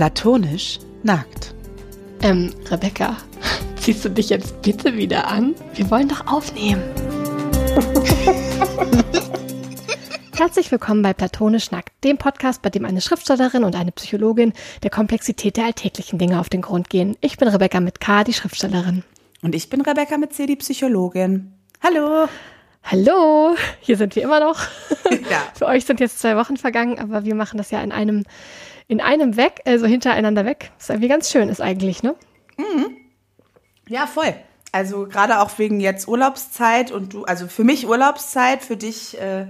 Platonisch nackt. Ähm, Rebecca, ziehst du dich jetzt bitte wieder an? Wir wollen doch aufnehmen. Herzlich willkommen bei Platonisch Nackt, dem Podcast, bei dem eine Schriftstellerin und eine Psychologin der Komplexität der alltäglichen Dinge auf den Grund gehen. Ich bin Rebecca mit K, die Schriftstellerin. Und ich bin Rebecca mit C, die Psychologin. Hallo. Hallo, hier sind wir immer noch. Ja. Für euch sind jetzt zwei Wochen vergangen, aber wir machen das ja in einem, in einem weg, also hintereinander weg. Was irgendwie ganz schön ist eigentlich, ne? Ja, voll. Also gerade auch wegen jetzt Urlaubszeit und du, also für mich Urlaubszeit, für dich äh,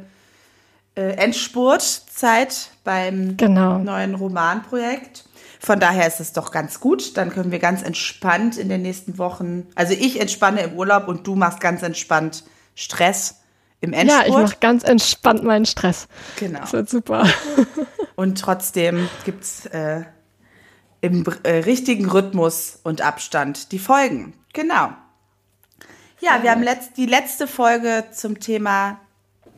äh, Endspurtzeit beim Genau. neuen Romanprojekt. Von daher ist es doch ganz gut. Dann können wir ganz entspannt in den nächsten Wochen, also ich entspanne im Urlaub und du machst ganz entspannt Stress im Ja, Endspurt. ich mache ganz entspannt meinen Stress. genau. Das wird super. Und trotzdem gibt's äh, im äh, richtigen Rhythmus und Abstand die Folgen. Genau. Ja, wir haben letzt, die letzte Folge zum Thema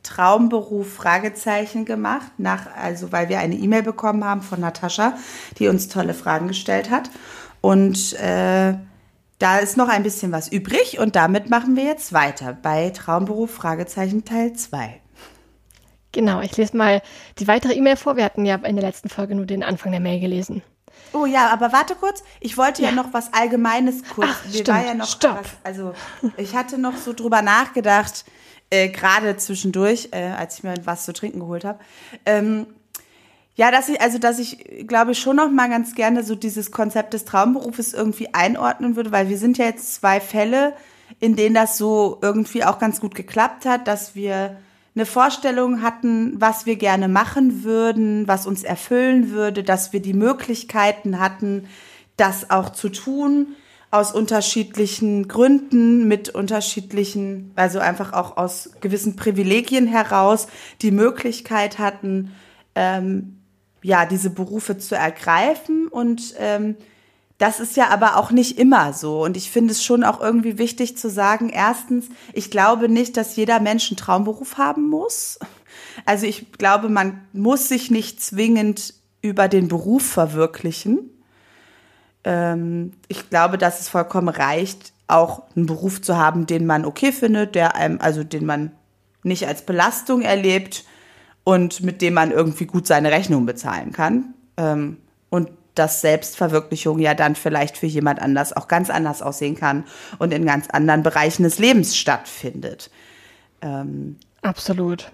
Traumberuf Fragezeichen gemacht, nach, also weil wir eine E-Mail bekommen haben von Natascha, die uns tolle Fragen gestellt hat. Und äh, da ist noch ein bisschen was übrig und damit machen wir jetzt weiter bei Traumberuf Fragezeichen Teil 2. Genau, ich lese mal die weitere E-Mail vor. Wir hatten ja in der letzten Folge nur den Anfang der Mail gelesen. Oh ja, aber warte kurz. Ich wollte ja, Ja. noch was Allgemeines kurz. Ach, Mir stimmt. war ja noch Stopp. was. Also ich hatte noch so drüber nachgedacht, äh, gerade zwischendurch, äh, als ich mir was zu trinken geholt habe. Ähm, ja, dass ich, also dass ich, glaube ich, schon noch mal ganz gerne so dieses Konzept des Traumberufes irgendwie einordnen würde, weil wir sind ja jetzt zwei Fälle, in denen das so irgendwie auch ganz gut geklappt hat, dass wir eine Vorstellung hatten, was wir gerne machen würden, was uns erfüllen würde, dass wir die Möglichkeiten hatten, das auch zu tun, aus unterschiedlichen Gründen, mit unterschiedlichen, also einfach auch aus gewissen Privilegien heraus, die Möglichkeit hatten, ähm, ja, diese Berufe zu ergreifen. Und ähm, das ist ja aber auch nicht immer so. Und ich finde es schon auch irgendwie wichtig zu sagen, erstens, ich glaube nicht, dass jeder Mensch einen Traumberuf haben muss. Also ich glaube, man muss sich nicht zwingend über den Beruf verwirklichen. Ähm, ich glaube, dass es vollkommen reicht, auch einen Beruf zu haben, den man okay findet, der einem, also den man nicht als Belastung erlebt und mit dem man irgendwie gut seine Rechnung bezahlen kann. Ähm, und dass Selbstverwirklichung ja dann vielleicht für jemand anders auch ganz anders aussehen kann und in ganz anderen Bereichen des Lebens stattfindet. Ähm, Absolut.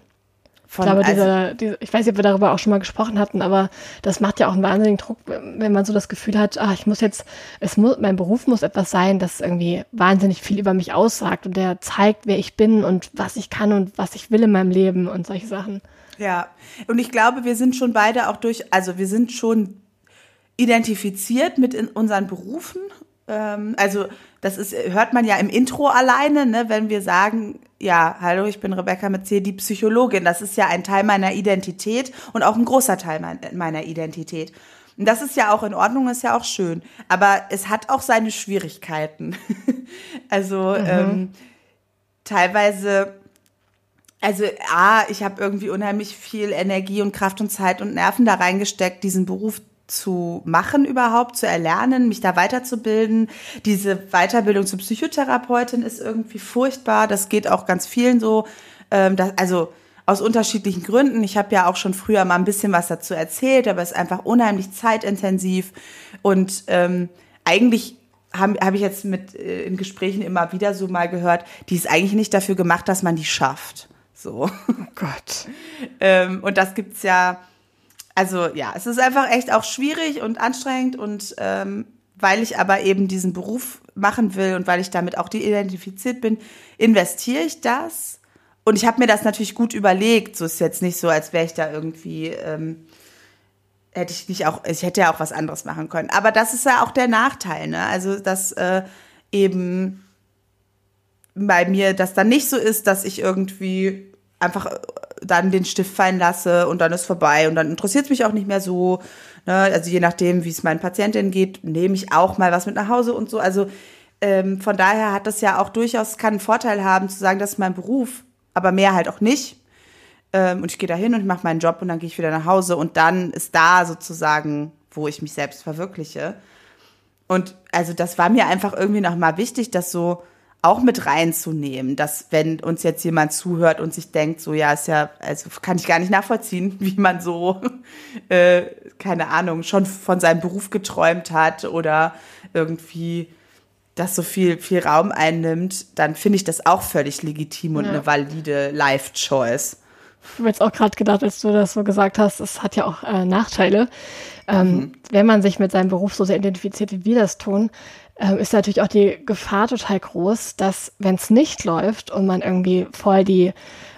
von, ich glaube, also- diese, diese, ich weiß nicht, ob wir darüber auch schon mal gesprochen hatten, aber das macht ja auch einen wahnsinnigen Druck, wenn man so das Gefühl hat, ah, ich muss jetzt, es muss, mein Beruf muss etwas sein, das irgendwie wahnsinnig viel über mich aussagt und der zeigt, wer ich bin und was ich kann und was ich will in meinem Leben und solche Sachen. Ja, und ich glaube, wir sind schon beide auch durch, also wir sind schon identifiziert mit in unseren Berufen. Ähm, also das ist, hört man ja im Intro alleine, ne, wenn wir sagen, ja, hallo, ich bin Rebecca mit C, die Psychologin. Das ist ja ein Teil meiner Identität und auch ein großer Teil mein, meiner Identität. Und das ist ja auch in Ordnung, ist ja auch schön. Aber es hat auch seine Schwierigkeiten. also ähm, teilweise also A, ich habe irgendwie unheimlich viel Energie und Kraft und Zeit und Nerven da reingesteckt, diesen Beruf zu machen überhaupt, zu erlernen, mich da weiterzubilden. Diese Weiterbildung zur Psychotherapeutin ist irgendwie furchtbar. Das geht auch ganz vielen so. Ähm, das, also aus unterschiedlichen Gründen. Ich habe ja auch schon früher mal ein bisschen was dazu erzählt, aber es ist einfach unheimlich zeitintensiv und ähm, eigentlich habe hab ich jetzt mit äh, in Gesprächen immer wieder so mal gehört, die ist eigentlich nicht dafür gemacht, dass man die schafft. So. Oh Gott. ähm, und das gibt's ja, also ja, es ist einfach echt auch schwierig und anstrengend und ähm, weil ich aber eben diesen Beruf machen will und weil ich damit auch identifiziert bin, investiere ich das. Und ich habe mir das natürlich gut überlegt. So ist jetzt nicht so, als wäre ich da irgendwie, ähm, hätte ich nicht auch, ich hätte ja auch was anderes machen können. Aber das ist ja auch der Nachteil, ne? Also, dass äh, eben bei mir das dann nicht so ist, dass ich irgendwie einfach dann den Stift fallen lasse und dann ist vorbei und dann interessiert es mich auch nicht mehr so. Ne? Also je nachdem, wie es meinen Patientinnen geht, nehme ich auch mal was mit nach Hause und so. Also ähm, von daher hat das ja auch durchaus, kann einen Vorteil haben, zu sagen, das ist mein Beruf, aber mehr halt auch nicht. Ähm, und ich gehe da hin und mache meinen Job und dann gehe ich wieder nach Hause und dann ist da sozusagen wo ich mich selbst verwirkliche. Und also das war mir einfach irgendwie nochmal wichtig, das so auch mit reinzunehmen, dass wenn uns jetzt jemand zuhört und sich denkt, so ja, ist ja, also kann ich gar nicht nachvollziehen, wie man so, äh, keine Ahnung, schon von seinem Beruf geträumt hat oder irgendwie das so viel, viel Raum einnimmt, dann finde ich das auch völlig legitim und ja. eine valide Life-Choice. Ich habe jetzt auch gerade gedacht, als du das so gesagt hast, es hat ja auch äh, Nachteile. Ähm, mhm. Wenn man sich mit seinem Beruf so sehr identifiziert, wie wir das tun, ist natürlich auch die Gefahr total groß, dass wenn es nicht läuft und man irgendwie voll die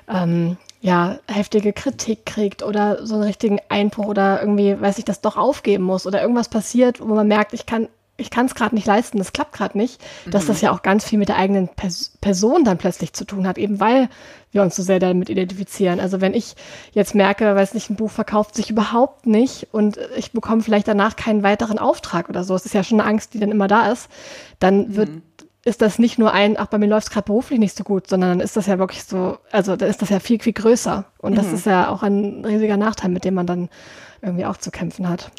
ähm, ja, heftige Kritik kriegt oder so einen richtigen Einbruch oder irgendwie, weiß ich, das doch aufgeben muss oder irgendwas passiert, wo man merkt, ich kann ich kann es gerade nicht leisten, das klappt gerade nicht, dass mhm. das ja auch ganz viel mit der eigenen Pers Person dann plötzlich zu tun hat, eben weil wir uns so sehr damit identifizieren. Also wenn ich jetzt merke, weiß nicht, ein Buch verkauft sich überhaupt nicht und ich bekomme vielleicht danach keinen weiteren Auftrag oder so, es ist ja schon eine Angst, die dann immer da ist, dann wird mhm. ist das nicht nur ein, ach, bei mir läuft es gerade beruflich nicht so gut, sondern dann ist das ja wirklich so, also dann ist das ja viel, viel größer. Und mhm. das ist ja auch ein riesiger Nachteil, mit dem man dann irgendwie auch zu kämpfen hat.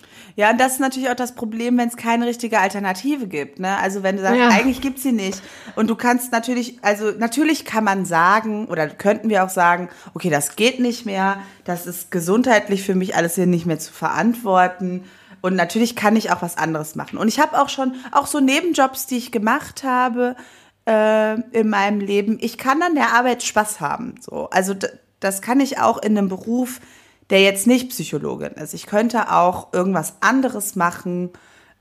Ja, und das ist natürlich auch das Problem, wenn es keine richtige Alternative gibt. Ne? Also wenn du sagst, ja. eigentlich gibt's sie nicht. Und du kannst natürlich, also natürlich kann man sagen, oder könnten wir auch sagen, okay, das geht nicht mehr, das ist gesundheitlich für mich alles hier nicht mehr zu verantworten. Und natürlich kann ich auch was anderes machen. Und ich habe auch schon, auch so Nebenjobs, die ich gemacht habe äh, in meinem Leben, ich kann an der Arbeit Spaß haben. So. Also das kann ich auch in einem Beruf, der jetzt nicht Psychologin ist. Ich könnte auch irgendwas anderes machen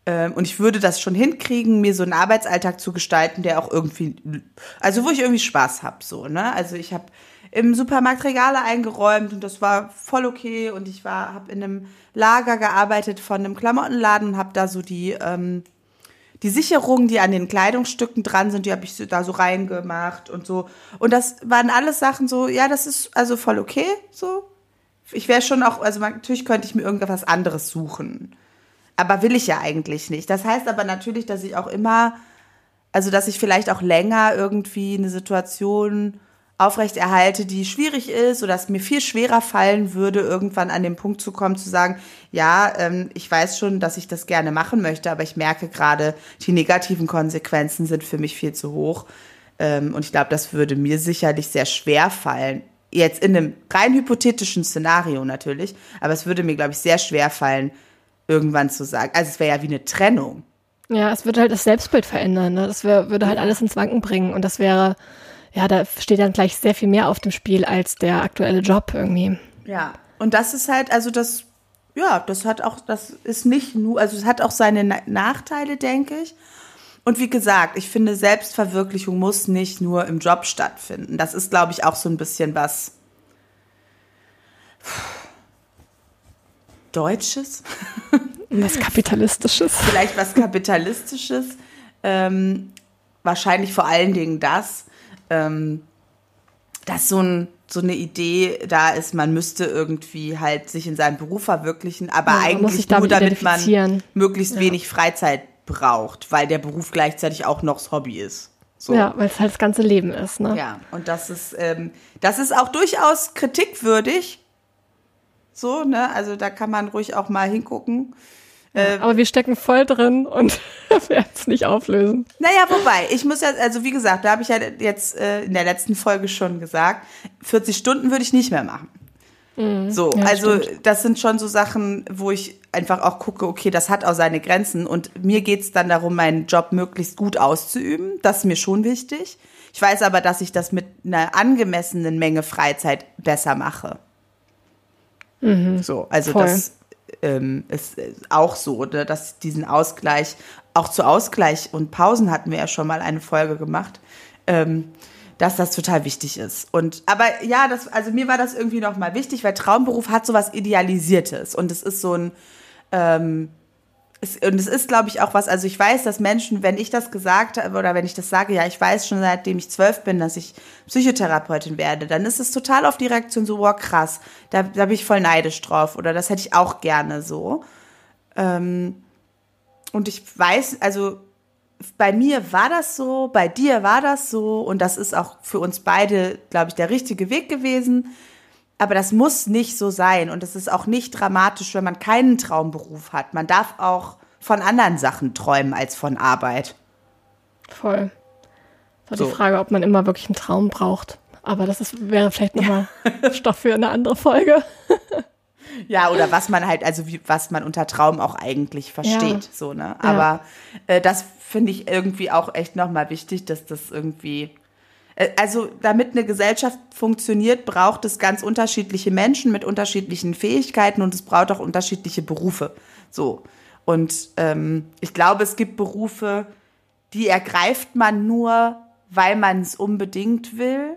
ähm, und ich würde das schon hinkriegen, mir so einen Arbeitsalltag zu gestalten, der auch irgendwie, also wo ich irgendwie Spaß habe, so, ne? Also ich habe im Supermarkt Regale eingeräumt und das war voll okay und ich war, habe in einem Lager gearbeitet von einem Klamottenladen und habe da so die ähm, die Sicherungen, die an den Kleidungsstücken dran sind, die habe ich da so reingemacht und so. Und das waren alles Sachen so, ja, das ist also voll okay, so ich wäre schon auch, also natürlich könnte ich mir irgendwas anderes suchen. Aber will ich ja eigentlich nicht. Das heißt aber natürlich, dass ich auch immer, also dass ich vielleicht auch länger irgendwie eine Situation aufrechterhalte, die schwierig ist oder es mir viel schwerer fallen würde, irgendwann an den Punkt zu kommen, zu sagen, ja, ähm, ich weiß schon, dass ich das gerne machen möchte, aber ich merke gerade, die negativen Konsequenzen sind für mich viel zu hoch. Ähm, und ich glaube, das würde mir sicherlich sehr schwer fallen, jetzt in einem rein hypothetischen Szenario natürlich, aber es würde mir, glaube ich, sehr schwer fallen, irgendwann zu sagen. Also es wäre ja wie eine Trennung. Ja, es würde halt das Selbstbild verändern. Ne? Das wär, würde halt alles ins Wanken bringen. Und das wäre, ja, da steht dann gleich sehr viel mehr auf dem Spiel als der aktuelle Job irgendwie. Ja, und das ist halt, also das, ja, das hat auch, das ist nicht nur, also es hat auch seine Nachteile, denke ich. Und wie gesagt, ich finde, Selbstverwirklichung muss nicht nur im Job stattfinden. Das ist, glaube ich, auch so ein bisschen was Deutsches. Was Kapitalistisches. Vielleicht was Kapitalistisches. Ähm, wahrscheinlich vor allen Dingen das, ähm, dass so, ein, so eine Idee da ist, man müsste irgendwie halt sich in seinem Beruf verwirklichen, aber ja, eigentlich nur, damit man möglichst ja. wenig Freizeit braucht, weil der Beruf gleichzeitig auch noch das Hobby ist. So. Ja, weil es halt das ganze Leben ist. Ne? Ja, und das ist, ähm, das ist auch durchaus kritikwürdig. So, ne? Also da kann man ruhig auch mal hingucken. Ja, ähm, aber wir stecken voll drin und werden es nicht auflösen. Naja, wobei, ich muss ja, also wie gesagt, da habe ich ja jetzt äh, in der letzten Folge schon gesagt, 40 Stunden würde ich nicht mehr machen. Mhm, so, ja, also stimmt. das sind schon so Sachen, wo ich einfach auch gucke, okay, das hat auch seine Grenzen. Und mir geht es dann darum, meinen Job möglichst gut auszuüben. Das ist mir schon wichtig. Ich weiß aber, dass ich das mit einer angemessenen Menge Freizeit besser mache. Mhm, so, also voll. das ähm, ist auch so, ne, dass diesen Ausgleich, auch zu Ausgleich und Pausen hatten wir ja schon mal eine Folge gemacht. Ähm, dass das total wichtig ist. Und aber ja, das also mir war das irgendwie noch mal wichtig, weil Traumberuf hat so was idealisiertes und es ist so ein ähm, es, und es ist, glaube ich, auch was, also ich weiß, dass Menschen, wenn ich das gesagt habe oder wenn ich das sage, ja, ich weiß schon seitdem ich zwölf bin, dass ich Psychotherapeutin werde, dann ist es total auf die Reaktion so, wow, krass, da, da bin ich voll neidisch drauf oder das hätte ich auch gerne so. Ähm, und ich weiß, also bei mir war das so, bei dir war das so und das ist auch für uns beide, glaube ich, der richtige Weg gewesen. aber das muss nicht so sein und es ist auch nicht dramatisch, wenn man keinen Traumberuf hat. Man darf auch von anderen Sachen träumen als von Arbeit. Voll. War so. die Frage, ob man immer wirklich einen Traum braucht. Aber das ist, wäre vielleicht nochmal ja. Stoff für eine andere Folge. Ja, oder was man halt, also wie, was man unter Traum auch eigentlich versteht, ja. so, ne? Aber ja. äh, das finde ich irgendwie auch echt nochmal wichtig, dass das irgendwie, äh, also damit eine Gesellschaft funktioniert, braucht es ganz unterschiedliche Menschen mit unterschiedlichen Fähigkeiten und es braucht auch unterschiedliche Berufe, so. Und ähm, ich glaube, es gibt Berufe, die ergreift man nur, weil man es unbedingt will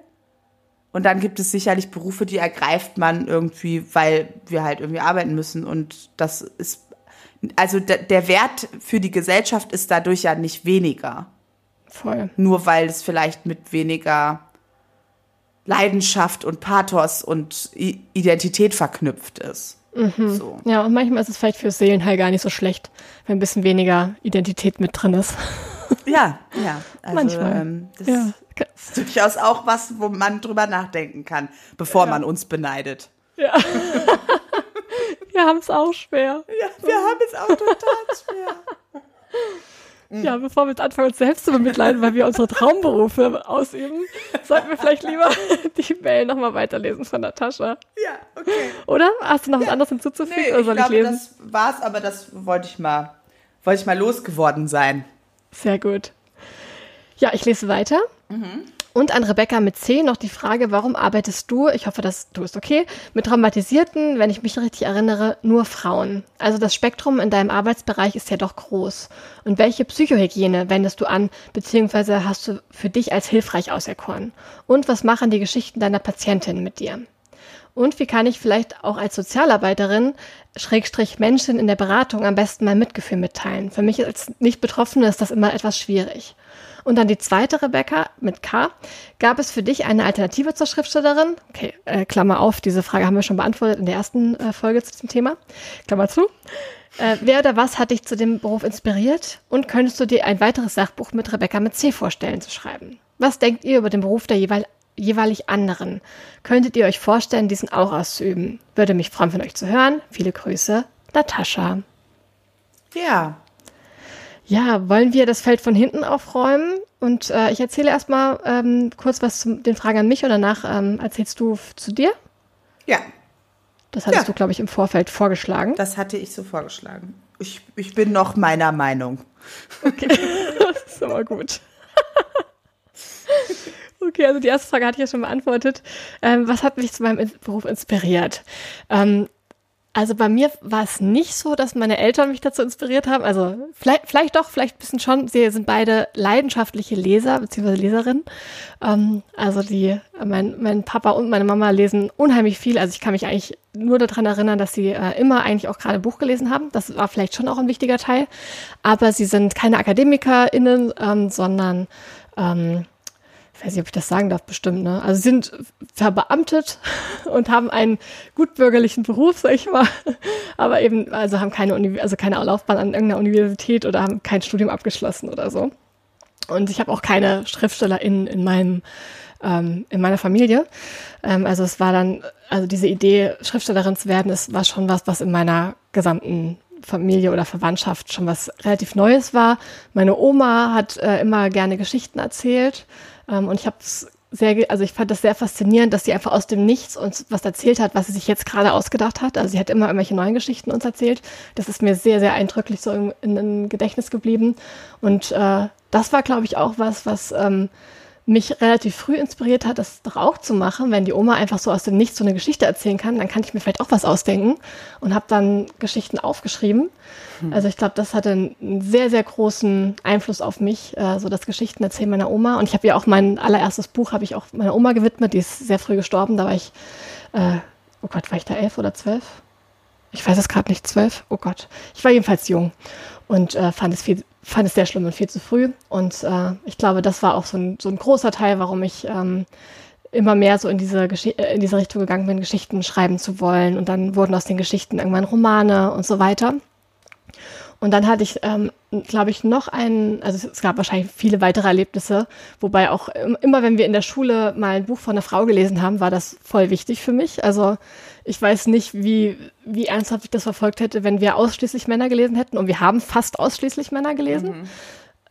und dann gibt es sicherlich Berufe, die ergreift man irgendwie, weil wir halt irgendwie arbeiten müssen. Und das ist, also der Wert für die Gesellschaft ist dadurch ja nicht weniger. Voll. Nur weil es vielleicht mit weniger Leidenschaft und Pathos und Identität verknüpft ist. Mhm. So. Ja, und manchmal ist es vielleicht für Seelenheil gar nicht so schlecht, wenn ein bisschen weniger Identität mit drin ist. Ja, ja. Also, manchmal. Ähm, das, ja. Das ist durchaus auch was, wo man drüber nachdenken kann, bevor ja. man uns beneidet. Ja. wir haben es auch schwer. Ja, wir haben es auch total schwer. Ja, bevor wir jetzt anfangen, uns selbst zu bemitleiden, weil wir unsere Traumberufe ausüben, sollten wir vielleicht lieber die Mail nochmal weiterlesen von Natascha. Ja, okay. Oder? Hast du noch was anderes hinzuzufügen? Nee, oder soll ich, glaube, ich lesen? das war's, aber das wollte ich mal, wollte ich mal losgeworden sein. Sehr gut. Ja, ich lese weiter. Und an Rebecca mit C noch die Frage, warum arbeitest du, ich hoffe, das du bist okay, mit traumatisierten, wenn ich mich richtig erinnere, nur Frauen? Also das Spektrum in deinem Arbeitsbereich ist ja doch groß. Und welche Psychohygiene wendest du an, beziehungsweise hast du für dich als hilfreich auserkoren? Und was machen die Geschichten deiner Patientin mit dir? Und wie kann ich vielleicht auch als Sozialarbeiterin, Schrägstrich Menschen in der Beratung am besten mein Mitgefühl mitteilen? Für mich als Nicht-Betroffene ist das immer etwas schwierig. Und dann die zweite Rebecca mit K. Gab es für dich eine Alternative zur Schriftstellerin? Okay, äh, Klammer auf, diese Frage haben wir schon beantwortet in der ersten äh, Folge zu diesem Thema. Klammer zu. Äh, wer oder was hat dich zu dem Beruf inspiriert? Und könntest du dir ein weiteres Sachbuch mit Rebecca mit C vorstellen zu schreiben? Was denkt ihr über den Beruf der jeweil, jeweilig anderen? Könntet ihr euch vorstellen, diesen auch auszuüben? Würde mich freuen, von euch zu hören. Viele Grüße, Natascha. Ja, ja, wollen wir das Feld von hinten aufräumen? Und äh, ich erzähle erstmal ähm, kurz was zu den Fragen an mich und danach ähm, erzählst du zu dir? Ja. Das hattest ja. du, glaube ich, im Vorfeld vorgeschlagen. Das hatte ich so vorgeschlagen. Ich, ich bin noch meiner Meinung. Okay, das ist aber gut. Okay, also die erste Frage hatte ich ja schon beantwortet. Ähm, was hat mich zu meinem Beruf inspiriert? Ähm, also bei mir war es nicht so, dass meine Eltern mich dazu inspiriert haben. Also vielleicht, vielleicht doch, vielleicht ein bisschen schon. Sie sind beide leidenschaftliche Leser bzw. Leserinnen. Ähm, also die, mein, mein Papa und meine Mama lesen unheimlich viel. Also ich kann mich eigentlich nur daran erinnern, dass sie äh, immer eigentlich auch gerade Buch gelesen haben. Das war vielleicht schon auch ein wichtiger Teil. Aber sie sind keine AkademikerInnen, ähm, sondern ähm, ich weiß nicht, ob ich das sagen darf, bestimmt, ne? Also sind verbeamtet und haben einen gutbürgerlichen Beruf, sag ich mal, aber eben, also haben keine, Uni also keine Laufbahn an irgendeiner Universität oder haben kein Studium abgeschlossen oder so. Und ich habe auch keine SchriftstellerInnen in meinem ähm, in meiner Familie. Ähm, also es war dann, also diese Idee, Schriftstellerin zu werden, ist, war schon was, was in meiner gesamten Familie oder Verwandtschaft schon was relativ Neues war. Meine Oma hat äh, immer gerne Geschichten erzählt und ich habe es sehr, also ich fand das sehr faszinierend, dass sie einfach aus dem Nichts uns was erzählt hat, was sie sich jetzt gerade ausgedacht hat. Also sie hat immer irgendwelche neuen Geschichten uns erzählt. Das ist mir sehr, sehr eindrücklich so in, in, in Gedächtnis geblieben. Und äh, das war, glaube ich, auch was, was ähm, mich relativ früh inspiriert hat, das doch auch zu machen. Wenn die Oma einfach so aus dem Nichts so eine Geschichte erzählen kann, dann kann ich mir vielleicht auch was ausdenken und habe dann Geschichten aufgeschrieben. Hm. Also ich glaube, das hatte einen sehr, sehr großen Einfluss auf mich, äh, so das Geschichten erzählen meiner Oma. Und ich habe ja auch mein allererstes Buch habe ich auch meiner Oma gewidmet. Die ist sehr früh gestorben. Da war ich, äh, oh Gott, war ich da elf oder zwölf? Ich weiß es gerade nicht, zwölf. Oh Gott, ich war jedenfalls jung und äh, fand es viel fand es sehr schlimm und viel zu früh. Und äh, ich glaube, das war auch so ein, so ein großer Teil, warum ich ähm, immer mehr so in diese, äh, in diese Richtung gegangen bin, Geschichten schreiben zu wollen. Und dann wurden aus den Geschichten irgendwann Romane und so weiter. Und dann hatte ich, ähm, glaube ich, noch einen, also es gab wahrscheinlich viele weitere Erlebnisse, wobei auch immer, wenn wir in der Schule mal ein Buch von einer Frau gelesen haben, war das voll wichtig für mich. Also ich weiß nicht, wie, wie ernsthaft ich das verfolgt hätte, wenn wir ausschließlich Männer gelesen hätten. Und wir haben fast ausschließlich Männer gelesen. Mhm.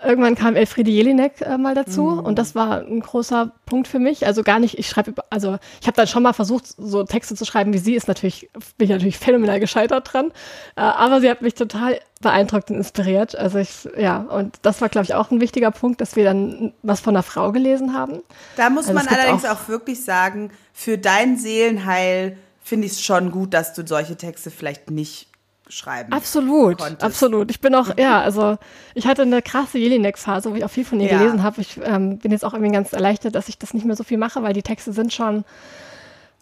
Irgendwann kam Elfriede Jelinek äh, mal dazu mhm. und das war ein großer Punkt für mich. Also gar nicht, ich schreibe, also ich habe dann schon mal versucht, so Texte zu schreiben wie sie, ist natürlich, bin ich natürlich phänomenal gescheitert dran. Äh, aber sie hat mich total beeindruckt und inspiriert. Also ich, ja, und das war, glaube ich, auch ein wichtiger Punkt, dass wir dann was von einer Frau gelesen haben. Da muss also man allerdings auch, auch wirklich sagen, für dein Seelenheil finde ich es schon gut, dass du solche Texte vielleicht nicht schreiben. Absolut, konntest. absolut. Ich bin auch, ja, also ich hatte eine krasse Jelinek-Phase, wo ich auch viel von ihr ja. gelesen habe. Ich ähm, bin jetzt auch irgendwie ganz erleichtert, dass ich das nicht mehr so viel mache, weil die Texte sind schon,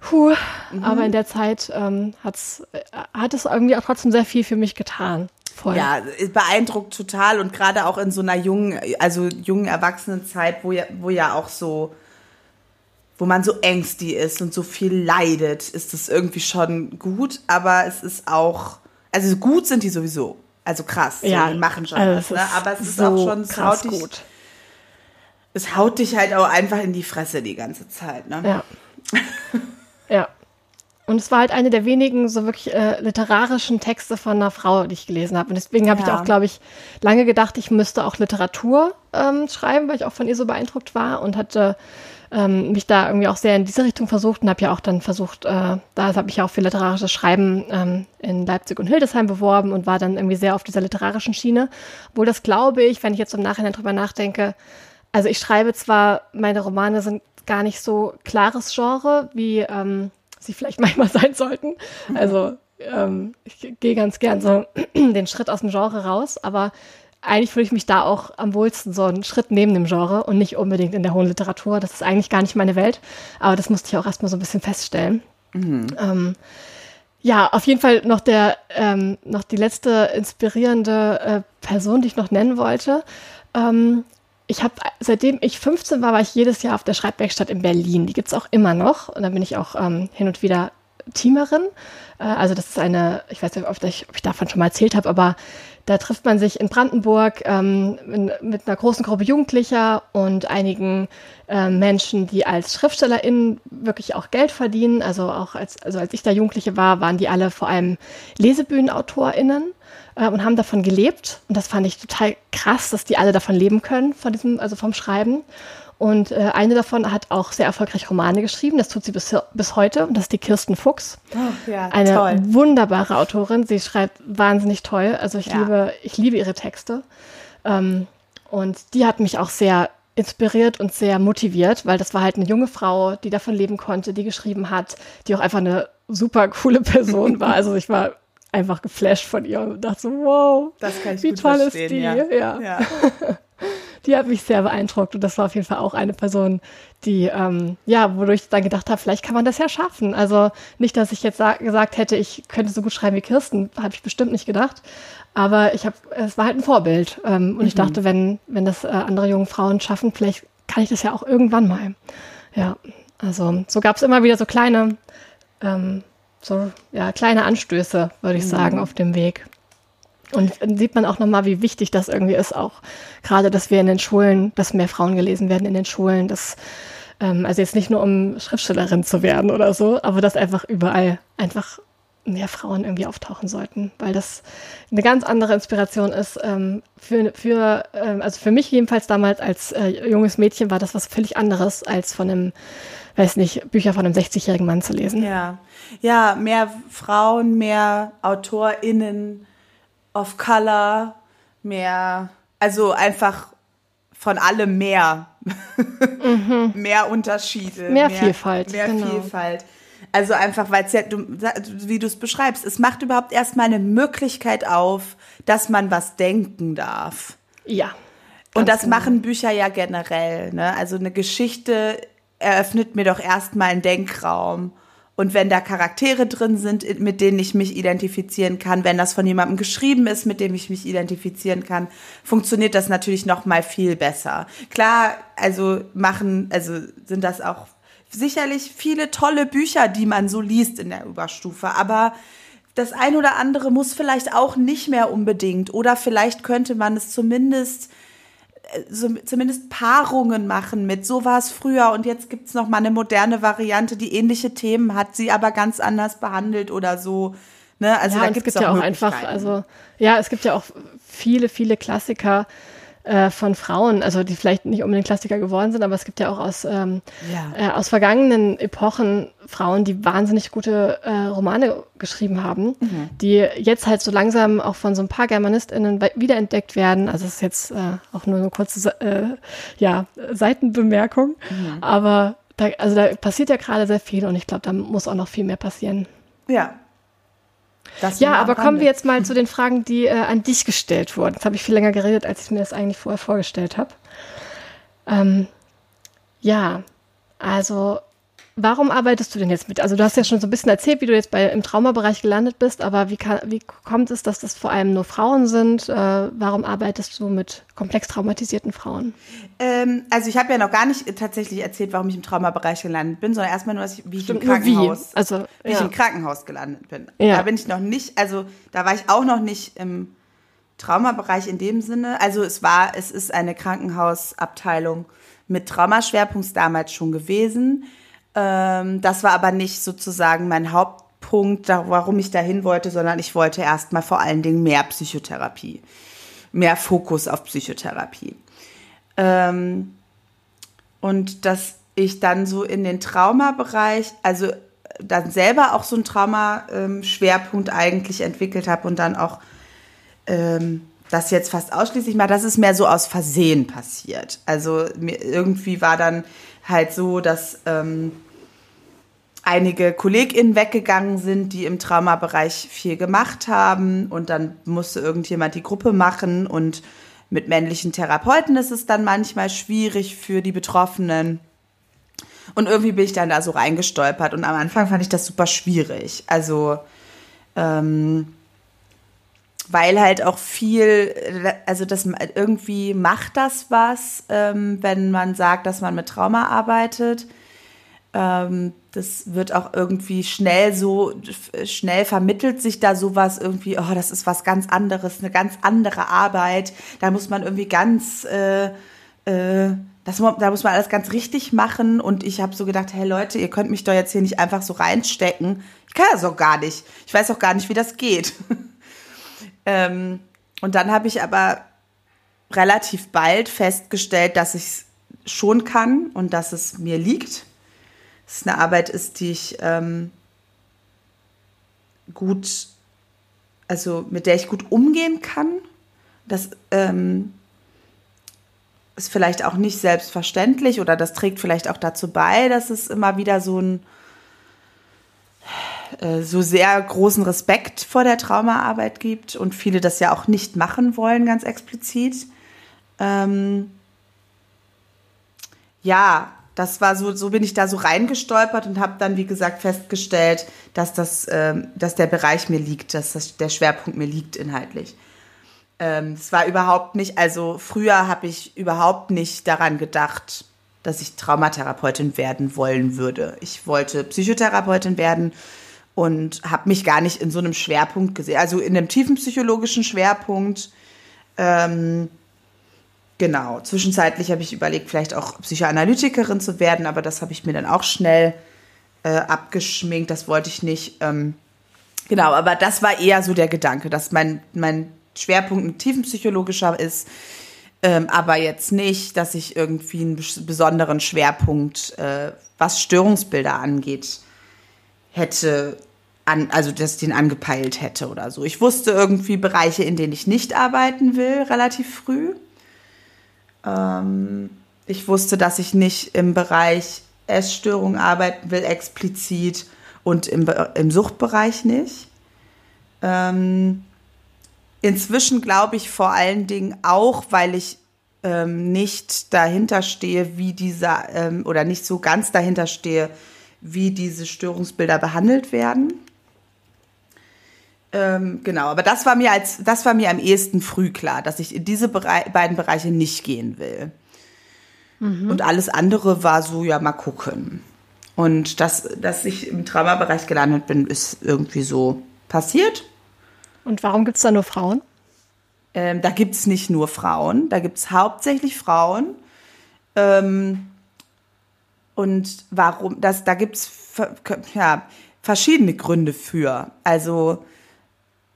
puh, mhm. aber in der Zeit ähm, hat's, äh, hat es irgendwie auch trotzdem sehr viel für mich getan. Voll. Ja, beeindruckt total und gerade auch in so einer jungen, also jungen Erwachsenenzeit, wo ja, wo ja auch so wo man so ängstig ist und so viel leidet, ist das irgendwie schon gut, aber es ist auch also gut sind die sowieso. Also krass, ja, so, die machen schon also was, ne? Aber es ist so auch schon, es haut dich, gut. Es haut dich halt auch einfach in die Fresse die ganze Zeit, ne? Ja. ja. Und es war halt eine der wenigen so wirklich äh, literarischen Texte von einer Frau, die ich gelesen habe. Und deswegen habe ja. ich auch, glaube ich, lange gedacht, ich müsste auch Literatur ähm, schreiben, weil ich auch von ihr so beeindruckt war und hatte ähm, mich da irgendwie auch sehr in diese Richtung versucht und habe ja auch dann versucht, äh, da habe ich ja auch für literarisches Schreiben ähm, in Leipzig und Hildesheim beworben und war dann irgendwie sehr auf dieser literarischen Schiene. Obwohl das glaube ich, wenn ich jetzt im Nachhinein drüber nachdenke, also ich schreibe zwar, meine Romane sind gar nicht so klares Genre, wie ähm, sie vielleicht manchmal sein sollten. Also ähm, ich gehe ganz gern so den Schritt aus dem Genre raus, aber eigentlich fühle ich mich da auch am wohlsten so einen Schritt neben dem Genre und nicht unbedingt in der hohen Literatur. Das ist eigentlich gar nicht meine Welt, aber das musste ich auch erstmal so ein bisschen feststellen. Mhm. Ähm, ja, auf jeden Fall noch der, ähm, noch die letzte inspirierende äh, Person, die ich noch nennen wollte. Ähm, ich habe, seitdem ich 15 war, war ich jedes Jahr auf der Schreibwerkstatt in Berlin. Die gibt's auch immer noch. Und da bin ich auch ähm, hin und wieder Teamerin. Äh, also das ist eine, ich weiß nicht, ob ich, ob ich davon schon mal erzählt habe, aber da trifft man sich in Brandenburg ähm, in, mit einer großen Gruppe Jugendlicher und einigen äh, Menschen, die als SchriftstellerInnen wirklich auch Geld verdienen. Also auch als, also als ich da Jugendliche war, waren die alle vor allem LesebühnenautorInnen äh, und haben davon gelebt. Und das fand ich total krass, dass die alle davon leben können, von diesem, also vom Schreiben. Und äh, eine davon hat auch sehr erfolgreich Romane geschrieben. Das tut sie bis, bis heute. Und das ist die Kirsten Fuchs. Oh, ja, eine toll. wunderbare Autorin. Sie schreibt wahnsinnig toll. Also ich ja. liebe, ich liebe ihre Texte. Ähm, und die hat mich auch sehr inspiriert und sehr motiviert, weil das war halt eine junge Frau, die davon leben konnte, die geschrieben hat, die auch einfach eine super coole Person war. Also ich war einfach geflasht von ihr und dachte so, wow, wie toll ist die. Ja. ja. ja. die hat mich sehr beeindruckt und das war auf jeden Fall auch eine Person, die, ähm, ja, wodurch ich dann gedacht habe, vielleicht kann man das ja schaffen. Also nicht, dass ich jetzt gesagt hätte, ich könnte so gut schreiben wie Kirsten, habe ich bestimmt nicht gedacht. Aber ich habe, es war halt ein Vorbild. Ähm, und mhm. ich dachte, wenn, wenn das äh, andere junge Frauen schaffen, vielleicht kann ich das ja auch irgendwann mal. Ja, also so gab es immer wieder so kleine, ähm, so ja, kleine Anstöße, würde ich mhm. sagen, auf dem Weg. Und dann sieht man auch nochmal, wie wichtig das irgendwie ist, auch gerade, dass wir in den Schulen, dass mehr Frauen gelesen werden in den Schulen, dass, ähm, also jetzt nicht nur um Schriftstellerin zu werden oder so, aber dass einfach überall einfach mehr Frauen irgendwie auftauchen sollten, weil das eine ganz andere Inspiration ist. Ähm, für, für, ähm, also für mich jedenfalls damals als äh, junges Mädchen war das was völlig anderes, als von einem, weiß nicht, Bücher von einem 60-jährigen Mann zu lesen. Ja. Ja, mehr Frauen, mehr AutorInnen, of Color, mehr, also einfach von allem mehr. Mhm. mehr Unterschiede. Mehr, mehr Vielfalt. Mehr genau. Vielfalt. Also einfach, weil es ja, du, wie du es beschreibst, es macht überhaupt erstmal eine Möglichkeit auf, dass man was denken darf. Ja. Und das genau. machen Bücher ja generell. Ne? Also eine Geschichte eröffnet mir doch erstmal einen Denkraum. Und wenn da Charaktere drin sind, mit denen ich mich identifizieren kann, wenn das von jemandem geschrieben ist, mit dem ich mich identifizieren kann, funktioniert das natürlich noch mal viel besser. Klar, also machen, also sind das auch sicherlich viele tolle Bücher, die man so liest in der Oberstufe, aber das ein oder andere muss vielleicht auch nicht mehr unbedingt. Oder vielleicht könnte man es zumindest zumindest Paarungen machen mit so war es früher und jetzt gibt es noch mal eine moderne Variante, die ähnliche Themen hat, sie aber ganz anders behandelt oder so. Ne? Also ja, da gibt es ja auch einfach, also ja, es gibt ja auch viele, viele Klassiker, äh, von Frauen, also die vielleicht nicht unbedingt Klassiker geworden sind, aber es gibt ja auch aus, ähm, ja. äh, aus vergangenen Epochen Frauen, die wahnsinnig gute äh, Romane geschrieben haben, mhm. die jetzt halt so langsam auch von so ein paar GermanistInnen wiederentdeckt werden. Also es ist jetzt äh, auch nur eine kurze äh, ja, Seitenbemerkung, mhm. aber da, also da passiert ja gerade sehr viel und ich glaube, da muss auch noch viel mehr passieren. Ja, ja, aber kommen wir jetzt mal zu den Fragen, die äh, an dich gestellt wurden. Jetzt habe ich viel länger geredet, als ich mir das eigentlich vorher vorgestellt habe. Ähm, ja, also Warum arbeitest du denn jetzt mit? Also du hast ja schon so ein bisschen erzählt, wie du jetzt bei, im Traumabereich gelandet bist, aber wie, kann, wie kommt es, dass das vor allem nur Frauen sind? Äh, warum arbeitest du mit komplex traumatisierten Frauen? Ähm, also ich habe ja noch gar nicht tatsächlich erzählt, warum ich im Traumabereich gelandet bin, sondern erstmal nur, ich, wie ich Stimmt, im Krankenhaus, wie? Also, wie ja. ich im Krankenhaus gelandet bin. Ja. Da bin ich noch nicht, also da war ich auch noch nicht im Traumabereich in dem Sinne. Also es war, es ist eine Krankenhausabteilung mit Traumaschwerpunkt damals schon gewesen. Ähm, das war aber nicht sozusagen mein Hauptpunkt, warum ich dahin wollte, sondern ich wollte erstmal vor allen Dingen mehr Psychotherapie, mehr Fokus auf Psychotherapie. Ähm, und dass ich dann so in den Traumabereich, also dann selber auch so einen Traumaschwerpunkt ähm, eigentlich entwickelt habe und dann auch ähm, das jetzt fast ausschließlich mal, das ist mehr so aus Versehen passiert. Also mir, irgendwie war dann halt so, dass ähm, einige KollegInnen weggegangen sind, die im Traumabereich viel gemacht haben und dann musste irgendjemand die Gruppe machen und mit männlichen Therapeuten ist es dann manchmal schwierig für die Betroffenen. Und irgendwie bin ich dann da so reingestolpert und am Anfang fand ich das super schwierig. Also, ähm, weil halt auch viel, also das irgendwie macht das was, ähm, wenn man sagt, dass man mit Trauma arbeitet. Ähm, das wird auch irgendwie schnell so, schnell vermittelt sich da sowas irgendwie, oh, das ist was ganz anderes, eine ganz andere Arbeit. Da muss man irgendwie ganz, äh, äh, das, da muss man alles ganz richtig machen. Und ich habe so gedacht, hey Leute, ihr könnt mich doch jetzt hier nicht einfach so reinstecken. Ich kann das auch gar nicht. Ich weiß auch gar nicht, wie das geht. ähm, und dann habe ich aber relativ bald festgestellt, dass ich es schon kann und dass es mir liegt es eine Arbeit ist, die ich ähm, gut, also mit der ich gut umgehen kann. Das ähm, ist vielleicht auch nicht selbstverständlich oder das trägt vielleicht auch dazu bei, dass es immer wieder so ein so sehr großen Respekt vor der Traumaarbeit gibt und viele das ja auch nicht machen wollen, ganz explizit. Ähm, ja, das war so, so bin ich da so reingestolpert und habe dann, wie gesagt, festgestellt, dass das, ähm, dass der Bereich mir liegt, dass das, der Schwerpunkt mir liegt inhaltlich. Ähm, es war überhaupt nicht, also früher habe ich überhaupt nicht daran gedacht, dass ich Traumatherapeutin werden wollen würde. Ich wollte Psychotherapeutin werden und habe mich gar nicht in so einem Schwerpunkt gesehen, also in einem tiefen psychologischen Schwerpunkt. Ähm, Genau. Zwischenzeitlich habe ich überlegt, vielleicht auch Psychoanalytikerin zu werden, aber das habe ich mir dann auch schnell äh, abgeschminkt. Das wollte ich nicht. Ähm, genau, aber das war eher so der Gedanke, dass mein, mein Schwerpunkt ein tiefenpsychologischer ist, ähm, aber jetzt nicht, dass ich irgendwie einen besonderen Schwerpunkt, äh, was Störungsbilder angeht, hätte, an, also dass den angepeilt hätte oder so. Ich wusste irgendwie Bereiche, in denen ich nicht arbeiten will, relativ früh. Ähm, ich wusste, dass ich nicht im Bereich Essstörung arbeiten will, explizit, und im, im Suchtbereich nicht. Ähm, inzwischen glaube ich vor allen Dingen auch, weil ich ähm, nicht dahinter stehe, wie dieser, ähm, oder nicht so ganz dahinter stehe, wie diese Störungsbilder behandelt werden. Ähm, genau, aber das war mir als das war mir am ehesten früh klar, dass ich in diese Bere beiden Bereiche nicht gehen will. Mhm. Und alles andere war so, ja, mal gucken. Und dass, dass ich im Traumabereich gelandet bin, ist irgendwie so passiert. Und warum gibt es da nur Frauen? Ähm, da gibt es nicht nur Frauen, da gibt es hauptsächlich Frauen. Ähm, und warum, das, da gibt es ja, verschiedene Gründe für. Also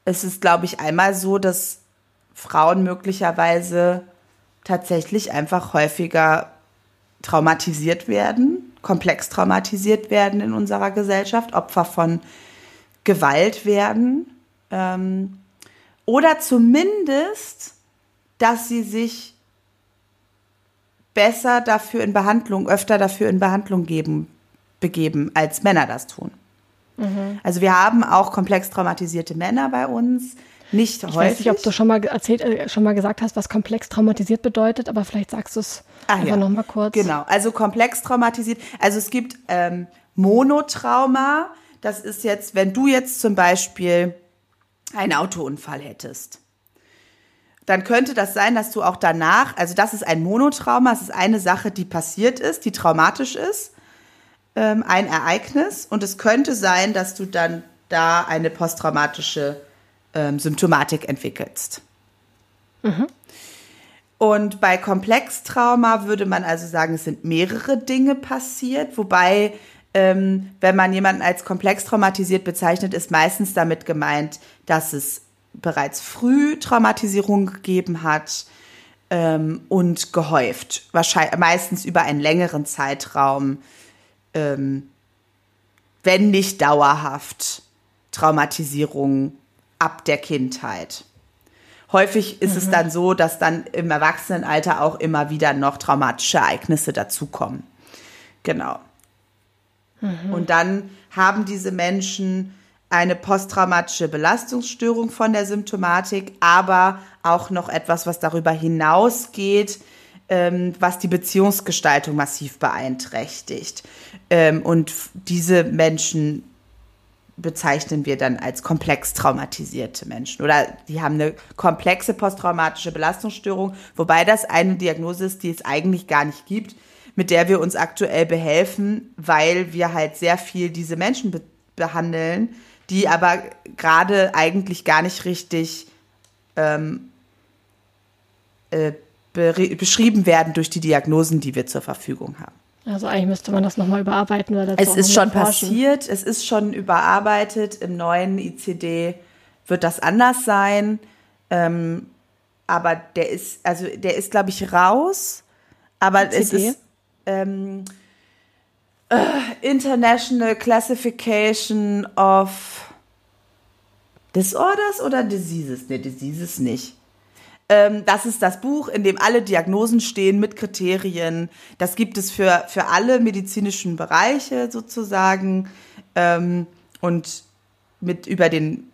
es ist, glaube ich, einmal so, dass Frauen möglicherweise tatsächlich einfach häufiger traumatisiert werden, komplex traumatisiert werden in unserer Gesellschaft, Opfer von Gewalt werden. Ähm, oder zumindest, dass sie sich besser dafür in Behandlung, öfter dafür in Behandlung geben, begeben, als Männer das tun. Mhm. Also wir haben auch komplex traumatisierte Männer bei uns. Nicht ich häufig. Weiß nicht, ob du schon mal erzählt, äh, schon mal gesagt hast, was komplex traumatisiert bedeutet, aber vielleicht sagst du es einfach ja. noch mal kurz. Genau, also komplex traumatisiert. Also es gibt ähm, Monotrauma. Das ist jetzt, wenn du jetzt zum Beispiel einen Autounfall hättest, dann könnte das sein, dass du auch danach, also das ist ein Monotrauma, es ist eine Sache, die passiert ist, die traumatisch ist, ähm, ein Ereignis und es könnte sein, dass du dann da eine posttraumatische ähm, Symptomatik entwickelst. Mhm. Und bei Komplextrauma würde man also sagen, es sind mehrere Dinge passiert, wobei ähm, wenn man jemanden als komplex traumatisiert bezeichnet, ist meistens damit gemeint, dass es bereits früh Traumatisierung gegeben hat ähm, und gehäuft, wahrscheinlich meistens über einen längeren Zeitraum, ähm, wenn nicht dauerhaft Traumatisierung ab der Kindheit. Häufig ist mhm. es dann so, dass dann im Erwachsenenalter auch immer wieder noch traumatische Ereignisse dazukommen. Genau. Mhm. Und dann haben diese Menschen eine posttraumatische Belastungsstörung von der Symptomatik, aber auch noch etwas, was darüber hinausgeht, ähm, was die Beziehungsgestaltung massiv beeinträchtigt. Ähm, und diese Menschen bezeichnen wir dann als komplex traumatisierte Menschen oder die haben eine komplexe posttraumatische Belastungsstörung, wobei das eine Diagnose ist, die es eigentlich gar nicht gibt, mit der wir uns aktuell behelfen, weil wir halt sehr viel diese Menschen be behandeln, die aber gerade eigentlich gar nicht richtig ähm, äh, beschrieben werden durch die Diagnosen, die wir zur Verfügung haben. Also eigentlich müsste man das nochmal überarbeiten. Oder es ist schon passiert, es ist schon überarbeitet. Im neuen ICD wird das anders sein. Ähm, aber der ist, also der ist, glaube ich, raus. Aber ICD? es ist ähm, uh, International Classification of Disorders oder Diseases? Ne, Diseases nicht. Ähm, das ist das Buch, in dem alle Diagnosen stehen mit Kriterien. Das gibt es für, für alle medizinischen Bereiche sozusagen. Ähm, und mit über den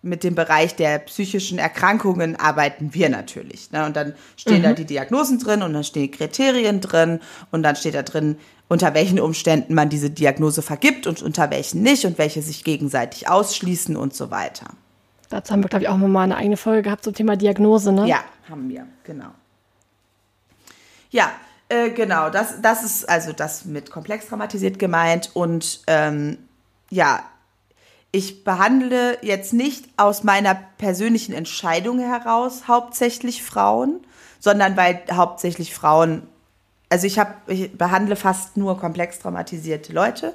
mit dem Bereich der psychischen Erkrankungen arbeiten wir natürlich. Ne? Und dann stehen mhm. da die Diagnosen drin und dann stehen Kriterien drin und dann steht da drin, unter welchen Umständen man diese Diagnose vergibt und unter welchen nicht und welche sich gegenseitig ausschließen und so weiter. Dazu haben wir, glaube ich, auch mal eine eigene Folge gehabt zum Thema Diagnose, ne? Ja, haben wir, genau. Ja, äh, genau, das, das ist also das mit komplex traumatisiert gemeint und ähm, ja, ich behandle jetzt nicht aus meiner persönlichen Entscheidung heraus hauptsächlich Frauen, sondern weil hauptsächlich Frauen, also ich habe, ich behandle fast nur komplex traumatisierte Leute.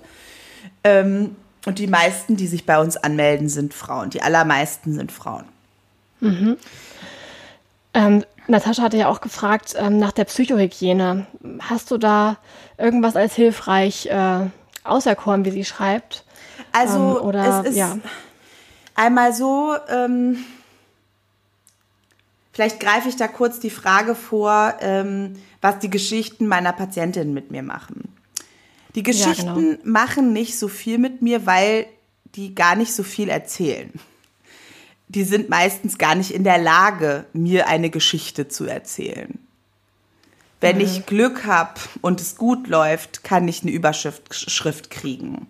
Ähm, und die meisten, die sich bei uns anmelden, sind Frauen. Die allermeisten sind Frauen. Mhm. Ähm, Natascha hatte ja auch gefragt ähm, nach der Psychohygiene. Hast du da irgendwas als hilfreich äh, auserkoren, wie sie schreibt? Also, ähm, oder, es ist ja. einmal so, ähm, vielleicht greife ich da kurz die Frage vor, ähm, was die Geschichten meiner Patientinnen mit mir machen. Die Geschichten ja, genau. machen nicht so viel mit mir, weil die gar nicht so viel erzählen. Die sind meistens gar nicht in der Lage, mir eine Geschichte zu erzählen. Wenn mhm. ich Glück habe und es gut läuft, kann ich eine Überschrift Schrift kriegen.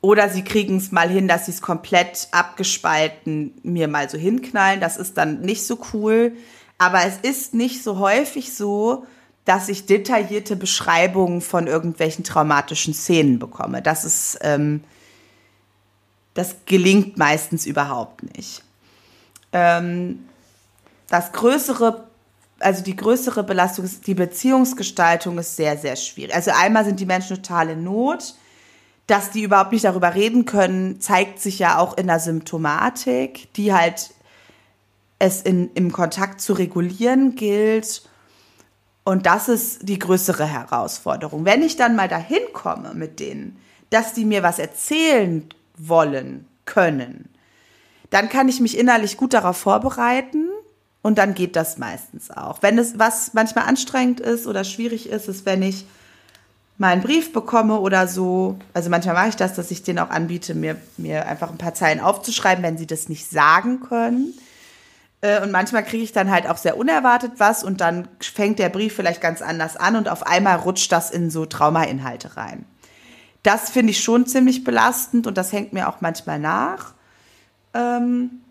Oder sie kriegen es mal hin, dass sie es komplett abgespalten mir mal so hinknallen. Das ist dann nicht so cool. Aber es ist nicht so häufig so, dass ich detaillierte Beschreibungen von irgendwelchen traumatischen Szenen bekomme. Das ist, ähm, das gelingt meistens überhaupt nicht. Ähm, das größere, also die größere Belastung ist, die Beziehungsgestaltung ist sehr, sehr schwierig. Also einmal sind die Menschen total in Not. Dass die überhaupt nicht darüber reden können, zeigt sich ja auch in der Symptomatik, die halt es in, im Kontakt zu regulieren gilt. Und das ist die größere Herausforderung. Wenn ich dann mal dahin komme mit denen, dass die mir was erzählen wollen, können, dann kann ich mich innerlich gut darauf vorbereiten und dann geht das meistens auch. Wenn es was manchmal anstrengend ist oder schwierig ist, ist, wenn ich mal einen Brief bekomme oder so. Also manchmal mache ich das, dass ich denen auch anbiete, mir, mir einfach ein paar Zeilen aufzuschreiben, wenn sie das nicht sagen können. Äh, und manchmal kriege ich dann halt auch sehr unerwartet was und dann fängt der Brief vielleicht ganz anders an und auf einmal rutscht das in so Traumainhalte rein. Das finde ich schon ziemlich belastend und das hängt mir auch manchmal nach. Ähm,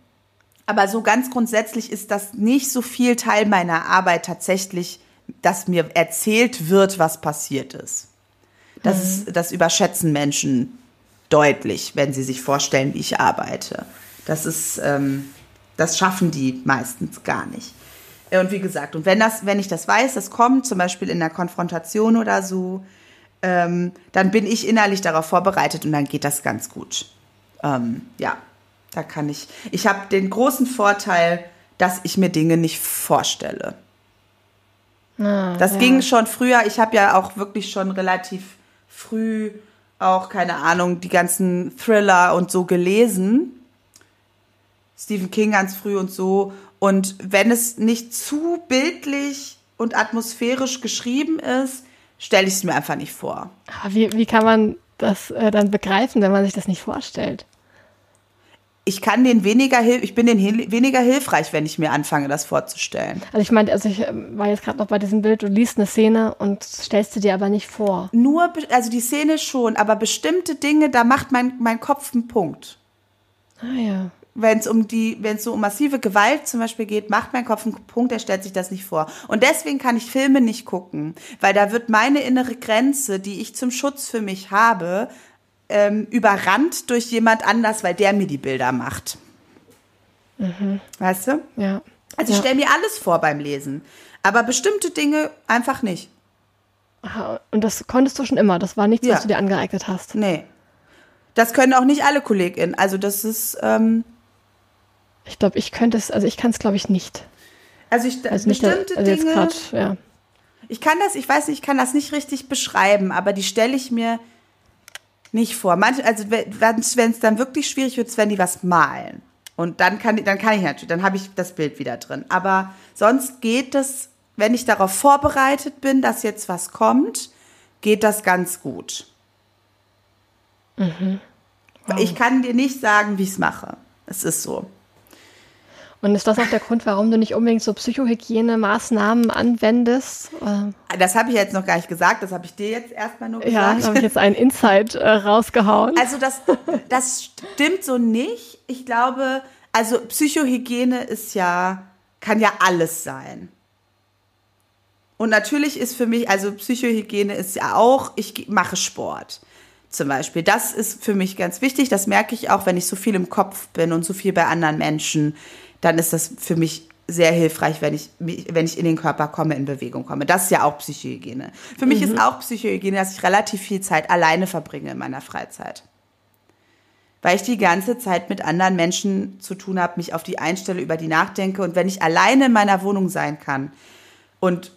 aber so ganz grundsätzlich ist das nicht so viel Teil meiner Arbeit tatsächlich, dass mir erzählt wird, was passiert ist. Das, mhm. ist, das überschätzen Menschen deutlich, wenn sie sich vorstellen, wie ich arbeite. Das ist, ähm, das schaffen die meistens gar nicht. Und wie gesagt, und wenn das, wenn ich das weiß, das kommt, zum Beispiel in der Konfrontation oder so, ähm, dann bin ich innerlich darauf vorbereitet und dann geht das ganz gut. Ähm, ja, da kann ich. Ich habe den großen Vorteil, dass ich mir Dinge nicht vorstelle. Ah, das ja. ging schon früher. Ich habe ja auch wirklich schon relativ früh auch, keine Ahnung, die ganzen Thriller und so gelesen. Stephen King ganz früh und so. Und wenn es nicht zu bildlich und atmosphärisch geschrieben ist, stelle ich es mir einfach nicht vor. Ah, wie, wie kann man das äh, dann begreifen, wenn man sich das nicht vorstellt? ich kann den weniger ich bin den weniger hilfreich, wenn ich mir anfange, das vorzustellen. Also ich meine, also ich ähm, war jetzt gerade noch bei diesem Bild, du liest eine Szene und stellst du dir aber nicht vor. Nur, also die Szene schon, aber bestimmte Dinge, da macht mein, mein Kopf einen Punkt. Ah ja. Wenn es um die, wenn es so um massive Gewalt zum Beispiel geht, macht mein Kopf einen Punkt, der stellt sich das nicht vor. Und deswegen kann ich Filme nicht gucken, weil da wird meine innere Grenze, die ich zum Schutz für mich habe, ähm, überrannt durch jemand anders, weil der mir die Bilder macht. Mhm. Weißt du? Ja. Also ich stelle mir alles vor beim Lesen, aber bestimmte Dinge einfach nicht. Aha, und das konntest du schon immer, das war nichts, ja. was du dir angeeignet hast. Nee. Das können auch nicht alle KollegInnen. Also das ist. Ähm ich glaube, ich könnte es, also ich kann es, glaube ich, nicht. Also ich also bestimmte also Dinge. Grad, ja. Ich kann das, ich weiß nicht, ich kann das nicht richtig beschreiben, aber die stelle ich mir nicht vor. Manche, also wenn es dann wirklich schwierig wird, wenn die was malen. Und dann kann, dann kann ich natürlich, dann habe ich das Bild wieder drin. Aber sonst geht es, wenn ich darauf vorbereitet bin, dass jetzt was kommt, geht das ganz gut. Mhm. Wow. Ich kann dir nicht sagen, wie ich es mache. Es ist so. Und ist das auch der Grund, warum du nicht unbedingt so Psychohygiene-Maßnahmen anwendest? Das habe ich jetzt noch gar nicht gesagt, das habe ich dir jetzt erstmal nur gesagt. Ja, da habe ich jetzt einen Insight äh, rausgehauen. Also das, das stimmt so nicht. Ich glaube, also Psychohygiene ist ja, kann ja alles sein. Und natürlich ist für mich, also Psychohygiene ist ja auch, ich mache Sport zum Beispiel. Das ist für mich ganz wichtig. Das merke ich auch, wenn ich so viel im Kopf bin und so viel bei anderen Menschen dann ist das für mich sehr hilfreich, wenn ich, wenn ich in den Körper komme, in Bewegung komme. Das ist ja auch Psychohygiene. Für mich mhm. ist auch Psychohygiene, dass ich relativ viel Zeit alleine verbringe in meiner Freizeit. Weil ich die ganze Zeit mit anderen Menschen zu tun habe, mich auf die einstelle, über die nachdenke. Und wenn ich alleine in meiner Wohnung sein kann und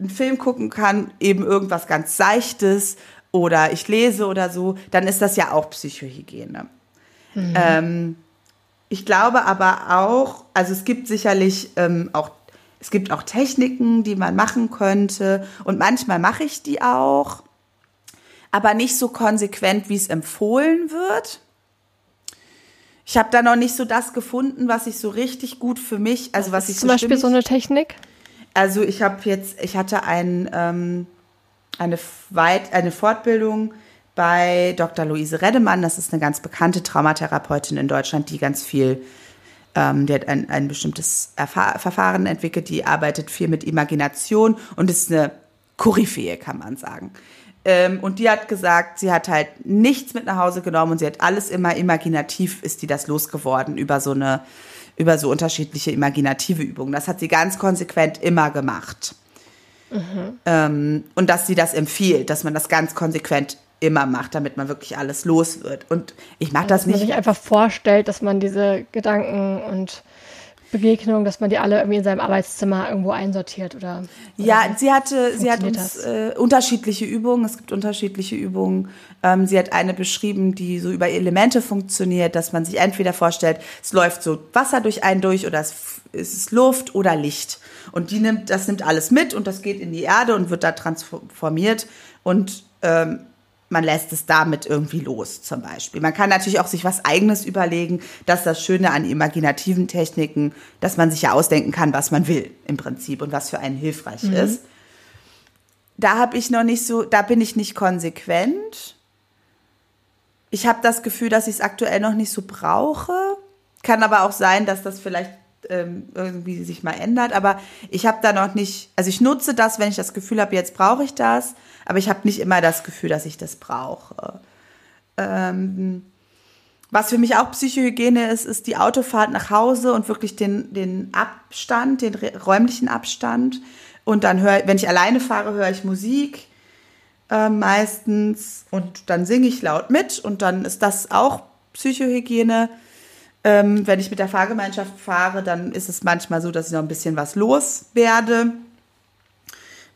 einen Film gucken kann, eben irgendwas ganz Seichtes oder ich lese oder so, dann ist das ja auch Psychohygiene. Mhm. Ähm, ich glaube aber auch, also es gibt sicherlich ähm, auch, es gibt auch Techniken, die man machen könnte und manchmal mache ich die auch, aber nicht so konsequent, wie es empfohlen wird. Ich habe da noch nicht so das gefunden, was ich so richtig gut für mich, also was, was ich zum so Beispiel so eine Technik. Also ich habe jetzt, ich hatte ein, ähm, eine, Weit eine Fortbildung bei Dr. Luise Redemann. Das ist eine ganz bekannte Traumatherapeutin in Deutschland, die ganz viel, ähm, die hat ein, ein bestimmtes Erfahr Verfahren entwickelt, die arbeitet viel mit Imagination und ist eine Koryphäe, kann man sagen. Ähm, und die hat gesagt, sie hat halt nichts mit nach Hause genommen und sie hat alles immer imaginativ, ist die das losgeworden über so eine, über so unterschiedliche imaginative Übungen. Das hat sie ganz konsequent immer gemacht. Mhm. Ähm, und dass sie das empfiehlt, dass man das ganz konsequent immer macht, damit man wirklich alles los wird. Und ich mache das dass nicht. Dass man sich einfach vorstellt, dass man diese Gedanken und Begegnungen, dass man die alle irgendwie in seinem Arbeitszimmer irgendwo einsortiert oder? oder ja, sie hatte, sie hat uns äh, unterschiedliche Übungen. Es gibt unterschiedliche Übungen. Ähm, sie hat eine beschrieben, die so über Elemente funktioniert, dass man sich entweder vorstellt, es läuft so Wasser durch einen durch oder es, es ist Luft oder Licht. Und die nimmt, das nimmt alles mit und das geht in die Erde und wird da transformiert und ähm, man lässt es damit irgendwie los, zum Beispiel. Man kann natürlich auch sich was Eigenes überlegen. Das ist das Schöne an imaginativen Techniken, dass man sich ja ausdenken kann, was man will im Prinzip und was für einen hilfreich mhm. ist. Da habe ich noch nicht so, da bin ich nicht konsequent. Ich habe das Gefühl, dass ich es aktuell noch nicht so brauche. Kann aber auch sein, dass das vielleicht ähm, irgendwie sich mal ändert. Aber ich habe da noch nicht, also ich nutze das, wenn ich das Gefühl habe, jetzt brauche ich das aber ich habe nicht immer das Gefühl, dass ich das brauche. Ähm, was für mich auch Psychohygiene ist, ist die Autofahrt nach Hause und wirklich den, den Abstand, den räumlichen Abstand. Und dann höre, wenn ich alleine fahre, höre ich Musik äh, meistens und dann singe ich laut mit und dann ist das auch Psychohygiene. Ähm, wenn ich mit der Fahrgemeinschaft fahre, dann ist es manchmal so, dass ich noch ein bisschen was loswerde.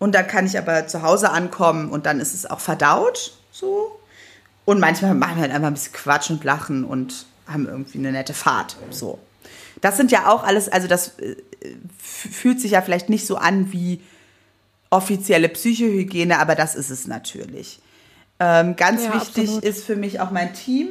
Und dann kann ich aber zu Hause ankommen und dann ist es auch verdaut, so. Und manchmal machen wir halt einfach ein bisschen Quatsch und Lachen und haben irgendwie eine nette Fahrt, so. Das sind ja auch alles, also das äh, fühlt sich ja vielleicht nicht so an wie offizielle Psychohygiene, aber das ist es natürlich. Ähm, ganz ja, wichtig absolut. ist für mich auch mein Team.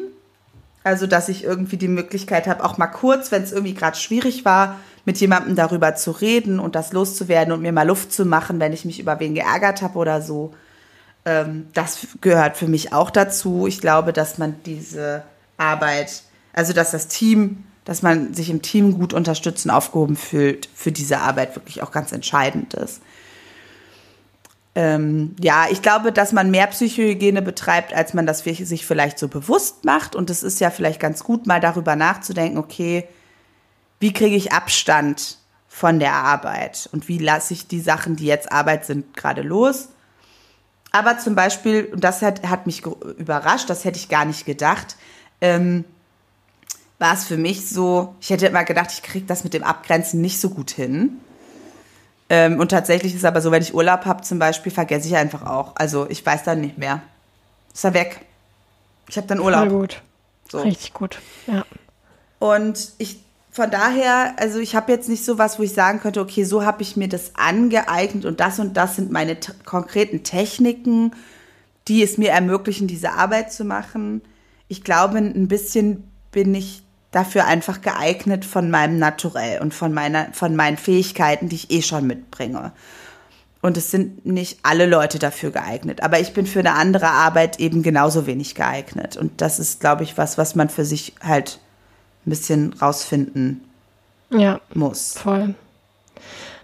Also, dass ich irgendwie die Möglichkeit habe, auch mal kurz, wenn es irgendwie gerade schwierig war, mit jemandem darüber zu reden und das loszuwerden und mir mal Luft zu machen, wenn ich mich über wen geärgert habe oder so. Ähm, das gehört für mich auch dazu. Ich glaube, dass man diese Arbeit, also dass das Team, dass man sich im Team gut unterstützt und aufgehoben fühlt, für diese Arbeit wirklich auch ganz entscheidend ist. Ähm, ja, ich glaube, dass man mehr Psychohygiene betreibt, als man das sich vielleicht so bewusst macht. Und es ist ja vielleicht ganz gut, mal darüber nachzudenken, okay, wie kriege ich Abstand von der Arbeit und wie lasse ich die Sachen, die jetzt Arbeit sind, gerade los. Aber zum Beispiel, und das hat, hat mich überrascht, das hätte ich gar nicht gedacht, ähm, war es für mich so, ich hätte immer gedacht, ich kriege das mit dem Abgrenzen nicht so gut hin. Ähm, und tatsächlich ist es aber so, wenn ich Urlaub habe zum Beispiel, vergesse ich einfach auch. Also ich weiß dann nicht mehr. Ist er weg. Ich habe dann Urlaub. Voll gut. So. Richtig gut, ja. Und ich von daher, also ich habe jetzt nicht so was, wo ich sagen könnte, okay, so habe ich mir das angeeignet und das und das sind meine konkreten Techniken, die es mir ermöglichen, diese Arbeit zu machen. Ich glaube, ein bisschen bin ich dafür einfach geeignet von meinem Naturell und von meiner, von meinen Fähigkeiten, die ich eh schon mitbringe. Und es sind nicht alle Leute dafür geeignet. Aber ich bin für eine andere Arbeit eben genauso wenig geeignet. Und das ist, glaube ich, was, was man für sich halt ein bisschen rausfinden ja, muss. Voll.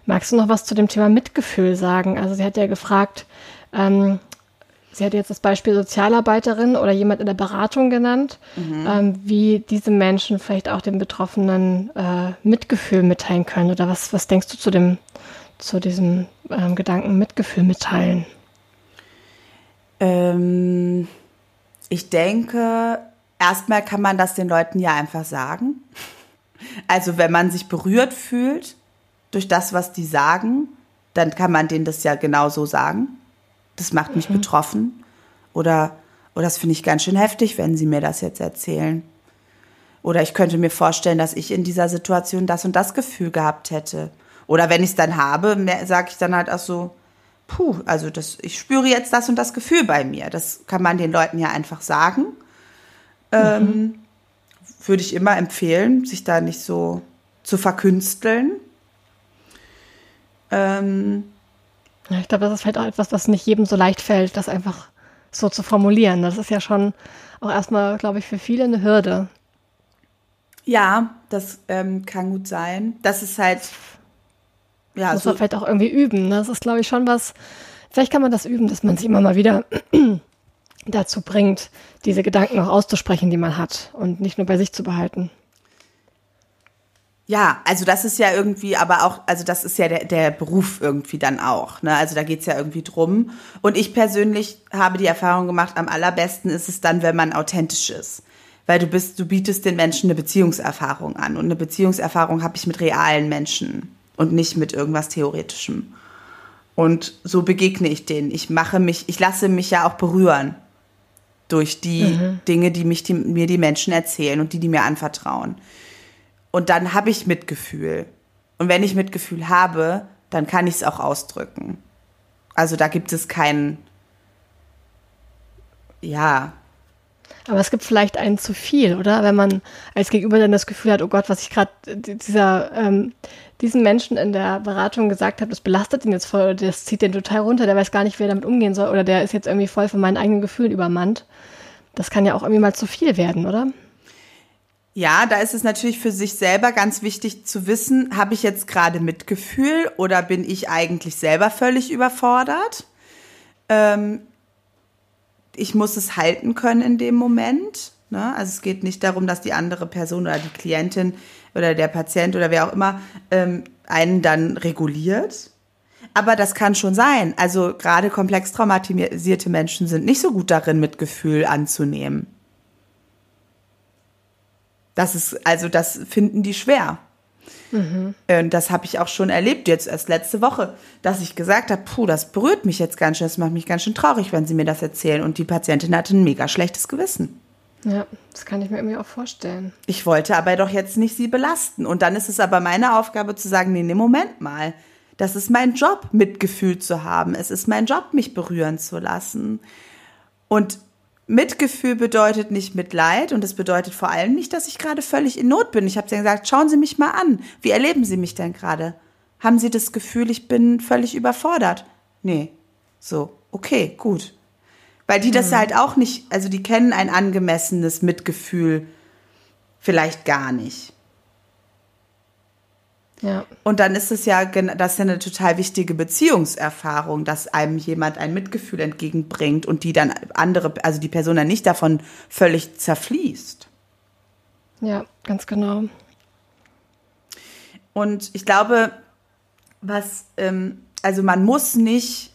Magst du noch was zu dem Thema Mitgefühl sagen? Also sie hat ja gefragt, ähm, sie hat jetzt das Beispiel Sozialarbeiterin oder jemand in der Beratung genannt, mhm. ähm, wie diese Menschen vielleicht auch den Betroffenen äh, Mitgefühl mitteilen können. Oder was, was denkst du zu dem, zu diesem ähm, Gedanken Mitgefühl mitteilen? Ähm, ich denke, erstmal kann man das den Leuten ja einfach sagen. Also wenn man sich berührt fühlt durch das, was die sagen, dann kann man denen das ja genau so sagen. Das macht mich mhm. betroffen. Oder, oder das finde ich ganz schön heftig, wenn sie mir das jetzt erzählen. Oder ich könnte mir vorstellen, dass ich in dieser Situation das und das Gefühl gehabt hätte. Oder wenn ich es dann habe, sage ich dann halt auch so, puh, also das, ich spüre jetzt das und das Gefühl bei mir. Das kann man den Leuten ja einfach sagen. Ähm, mhm. Würde ich immer empfehlen, sich da nicht so zu verkünsteln. Ähm, ja, ich glaube, das ist vielleicht auch etwas, was nicht jedem so leicht fällt, das einfach so zu formulieren. Das ist ja schon auch erstmal, glaube ich, für viele eine Hürde. Ja, das ähm, kann gut sein. Das ist halt. Ja, muss so man vielleicht auch irgendwie üben. Ne? Das ist, glaube ich, schon was, Vielleicht kann man das üben, dass man sich immer mal wieder dazu bringt, diese Gedanken auch auszusprechen, die man hat und nicht nur bei sich zu behalten. Ja, also das ist ja irgendwie, aber auch, also das ist ja der, der Beruf irgendwie dann auch. Ne? Also da geht's ja irgendwie drum. Und ich persönlich habe die Erfahrung gemacht, am allerbesten ist es dann, wenn man authentisch ist. Weil du bist, du bietest den Menschen eine Beziehungserfahrung an. Und eine Beziehungserfahrung habe ich mit realen Menschen und nicht mit irgendwas Theoretischem. Und so begegne ich denen. Ich mache mich, ich lasse mich ja auch berühren durch die mhm. Dinge, die mich die, mir die Menschen erzählen und die die mir anvertrauen. Und dann habe ich Mitgefühl. Und wenn ich Mitgefühl habe, dann kann ich es auch ausdrücken. Also da gibt es keinen, ja. Aber es gibt vielleicht einen zu viel, oder? Wenn man als Gegenüber dann das Gefühl hat, oh Gott, was ich gerade dieser ähm, diesen Menschen in der Beratung gesagt habe, das belastet ihn jetzt voll, das zieht den total runter, der weiß gar nicht, wie er damit umgehen soll, oder der ist jetzt irgendwie voll von meinen eigenen Gefühlen übermannt. Das kann ja auch irgendwie mal zu viel werden, oder? Ja, da ist es natürlich für sich selber ganz wichtig zu wissen, habe ich jetzt gerade Mitgefühl oder bin ich eigentlich selber völlig überfordert? Ähm, ich muss es halten können in dem Moment. Ne? Also es geht nicht darum, dass die andere Person oder die Klientin oder der Patient oder wer auch immer ähm, einen dann reguliert. Aber das kann schon sein. Also gerade komplex traumatisierte Menschen sind nicht so gut darin, Mitgefühl anzunehmen. Das ist, also das finden die schwer. Mhm. Und das habe ich auch schon erlebt, jetzt erst letzte Woche, dass ich gesagt habe, puh, das berührt mich jetzt ganz schön, das macht mich ganz schön traurig, wenn sie mir das erzählen. Und die Patientin hatte ein mega schlechtes Gewissen. Ja, das kann ich mir irgendwie auch vorstellen. Ich wollte aber doch jetzt nicht sie belasten. Und dann ist es aber meine Aufgabe zu sagen, nee, nee, Moment mal. Das ist mein Job, Mitgefühl zu haben. Es ist mein Job, mich berühren zu lassen. Und Mitgefühl bedeutet nicht Mitleid und es bedeutet vor allem nicht, dass ich gerade völlig in Not bin. Ich habe ja gesagt, schauen Sie mich mal an. Wie erleben Sie mich denn gerade? Haben Sie das Gefühl, ich bin völlig überfordert? Nee. So, okay, gut. Weil die das mhm. halt auch nicht, also die kennen ein angemessenes Mitgefühl vielleicht gar nicht. Ja. Und dann ist es ja, das ist ja eine total wichtige Beziehungserfahrung, dass einem jemand ein Mitgefühl entgegenbringt und die dann andere, also die Person dann nicht davon völlig zerfließt. Ja, ganz genau. Und ich glaube, was, ähm, also man muss nicht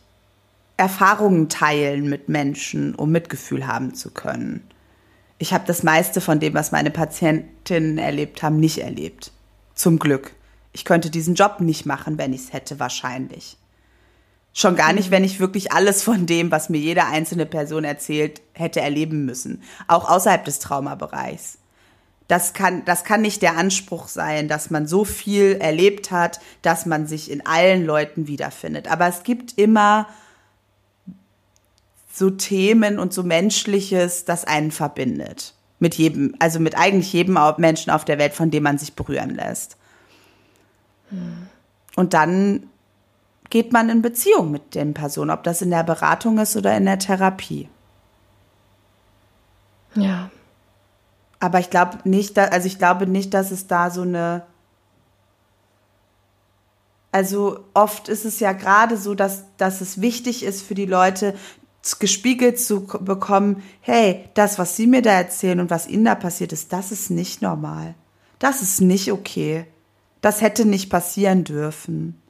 Erfahrungen teilen mit Menschen, um Mitgefühl haben zu können. Ich habe das meiste von dem, was meine Patientinnen erlebt haben, nicht erlebt. Zum Glück. Ich könnte diesen Job nicht machen, wenn ich es hätte, wahrscheinlich. Schon gar nicht, wenn ich wirklich alles von dem, was mir jede einzelne Person erzählt, hätte erleben müssen. Auch außerhalb des Traumabereichs. Das kann, das kann nicht der Anspruch sein, dass man so viel erlebt hat, dass man sich in allen Leuten wiederfindet. Aber es gibt immer so Themen und so Menschliches, das einen verbindet. Mit jedem, also mit eigentlich jedem Menschen auf der Welt, von dem man sich berühren lässt. Und dann geht man in Beziehung mit den Personen, ob das in der Beratung ist oder in der Therapie. Ja. Aber ich glaube nicht, also ich glaube nicht, dass es da so eine also oft ist es ja gerade so, dass, dass es wichtig ist für die Leute, gespiegelt zu bekommen, hey, das, was sie mir da erzählen und was ihnen da passiert ist, das ist nicht normal. Das ist nicht okay. Das hätte nicht passieren dürfen.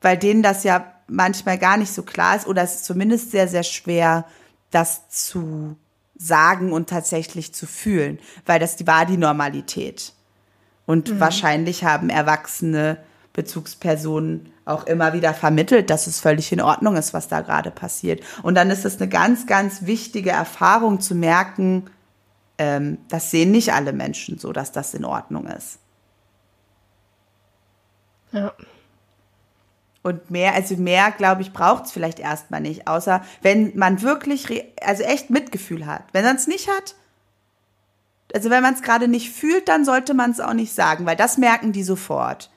Weil denen das ja manchmal gar nicht so klar ist oder es ist zumindest sehr, sehr schwer, das zu sagen und tatsächlich zu fühlen, weil das war die Normalität. Und mhm. wahrscheinlich haben erwachsene Bezugspersonen auch immer wieder vermittelt, dass es völlig in Ordnung ist, was da gerade passiert. Und dann ist es eine ganz, ganz wichtige Erfahrung zu merken, ähm, das sehen nicht alle Menschen so, dass das in Ordnung ist. Ja. Und mehr, also mehr, glaube ich, braucht es vielleicht erstmal nicht, außer wenn man wirklich, also echt Mitgefühl hat. Wenn man es nicht hat, also wenn man es gerade nicht fühlt, dann sollte man es auch nicht sagen, weil das merken die sofort.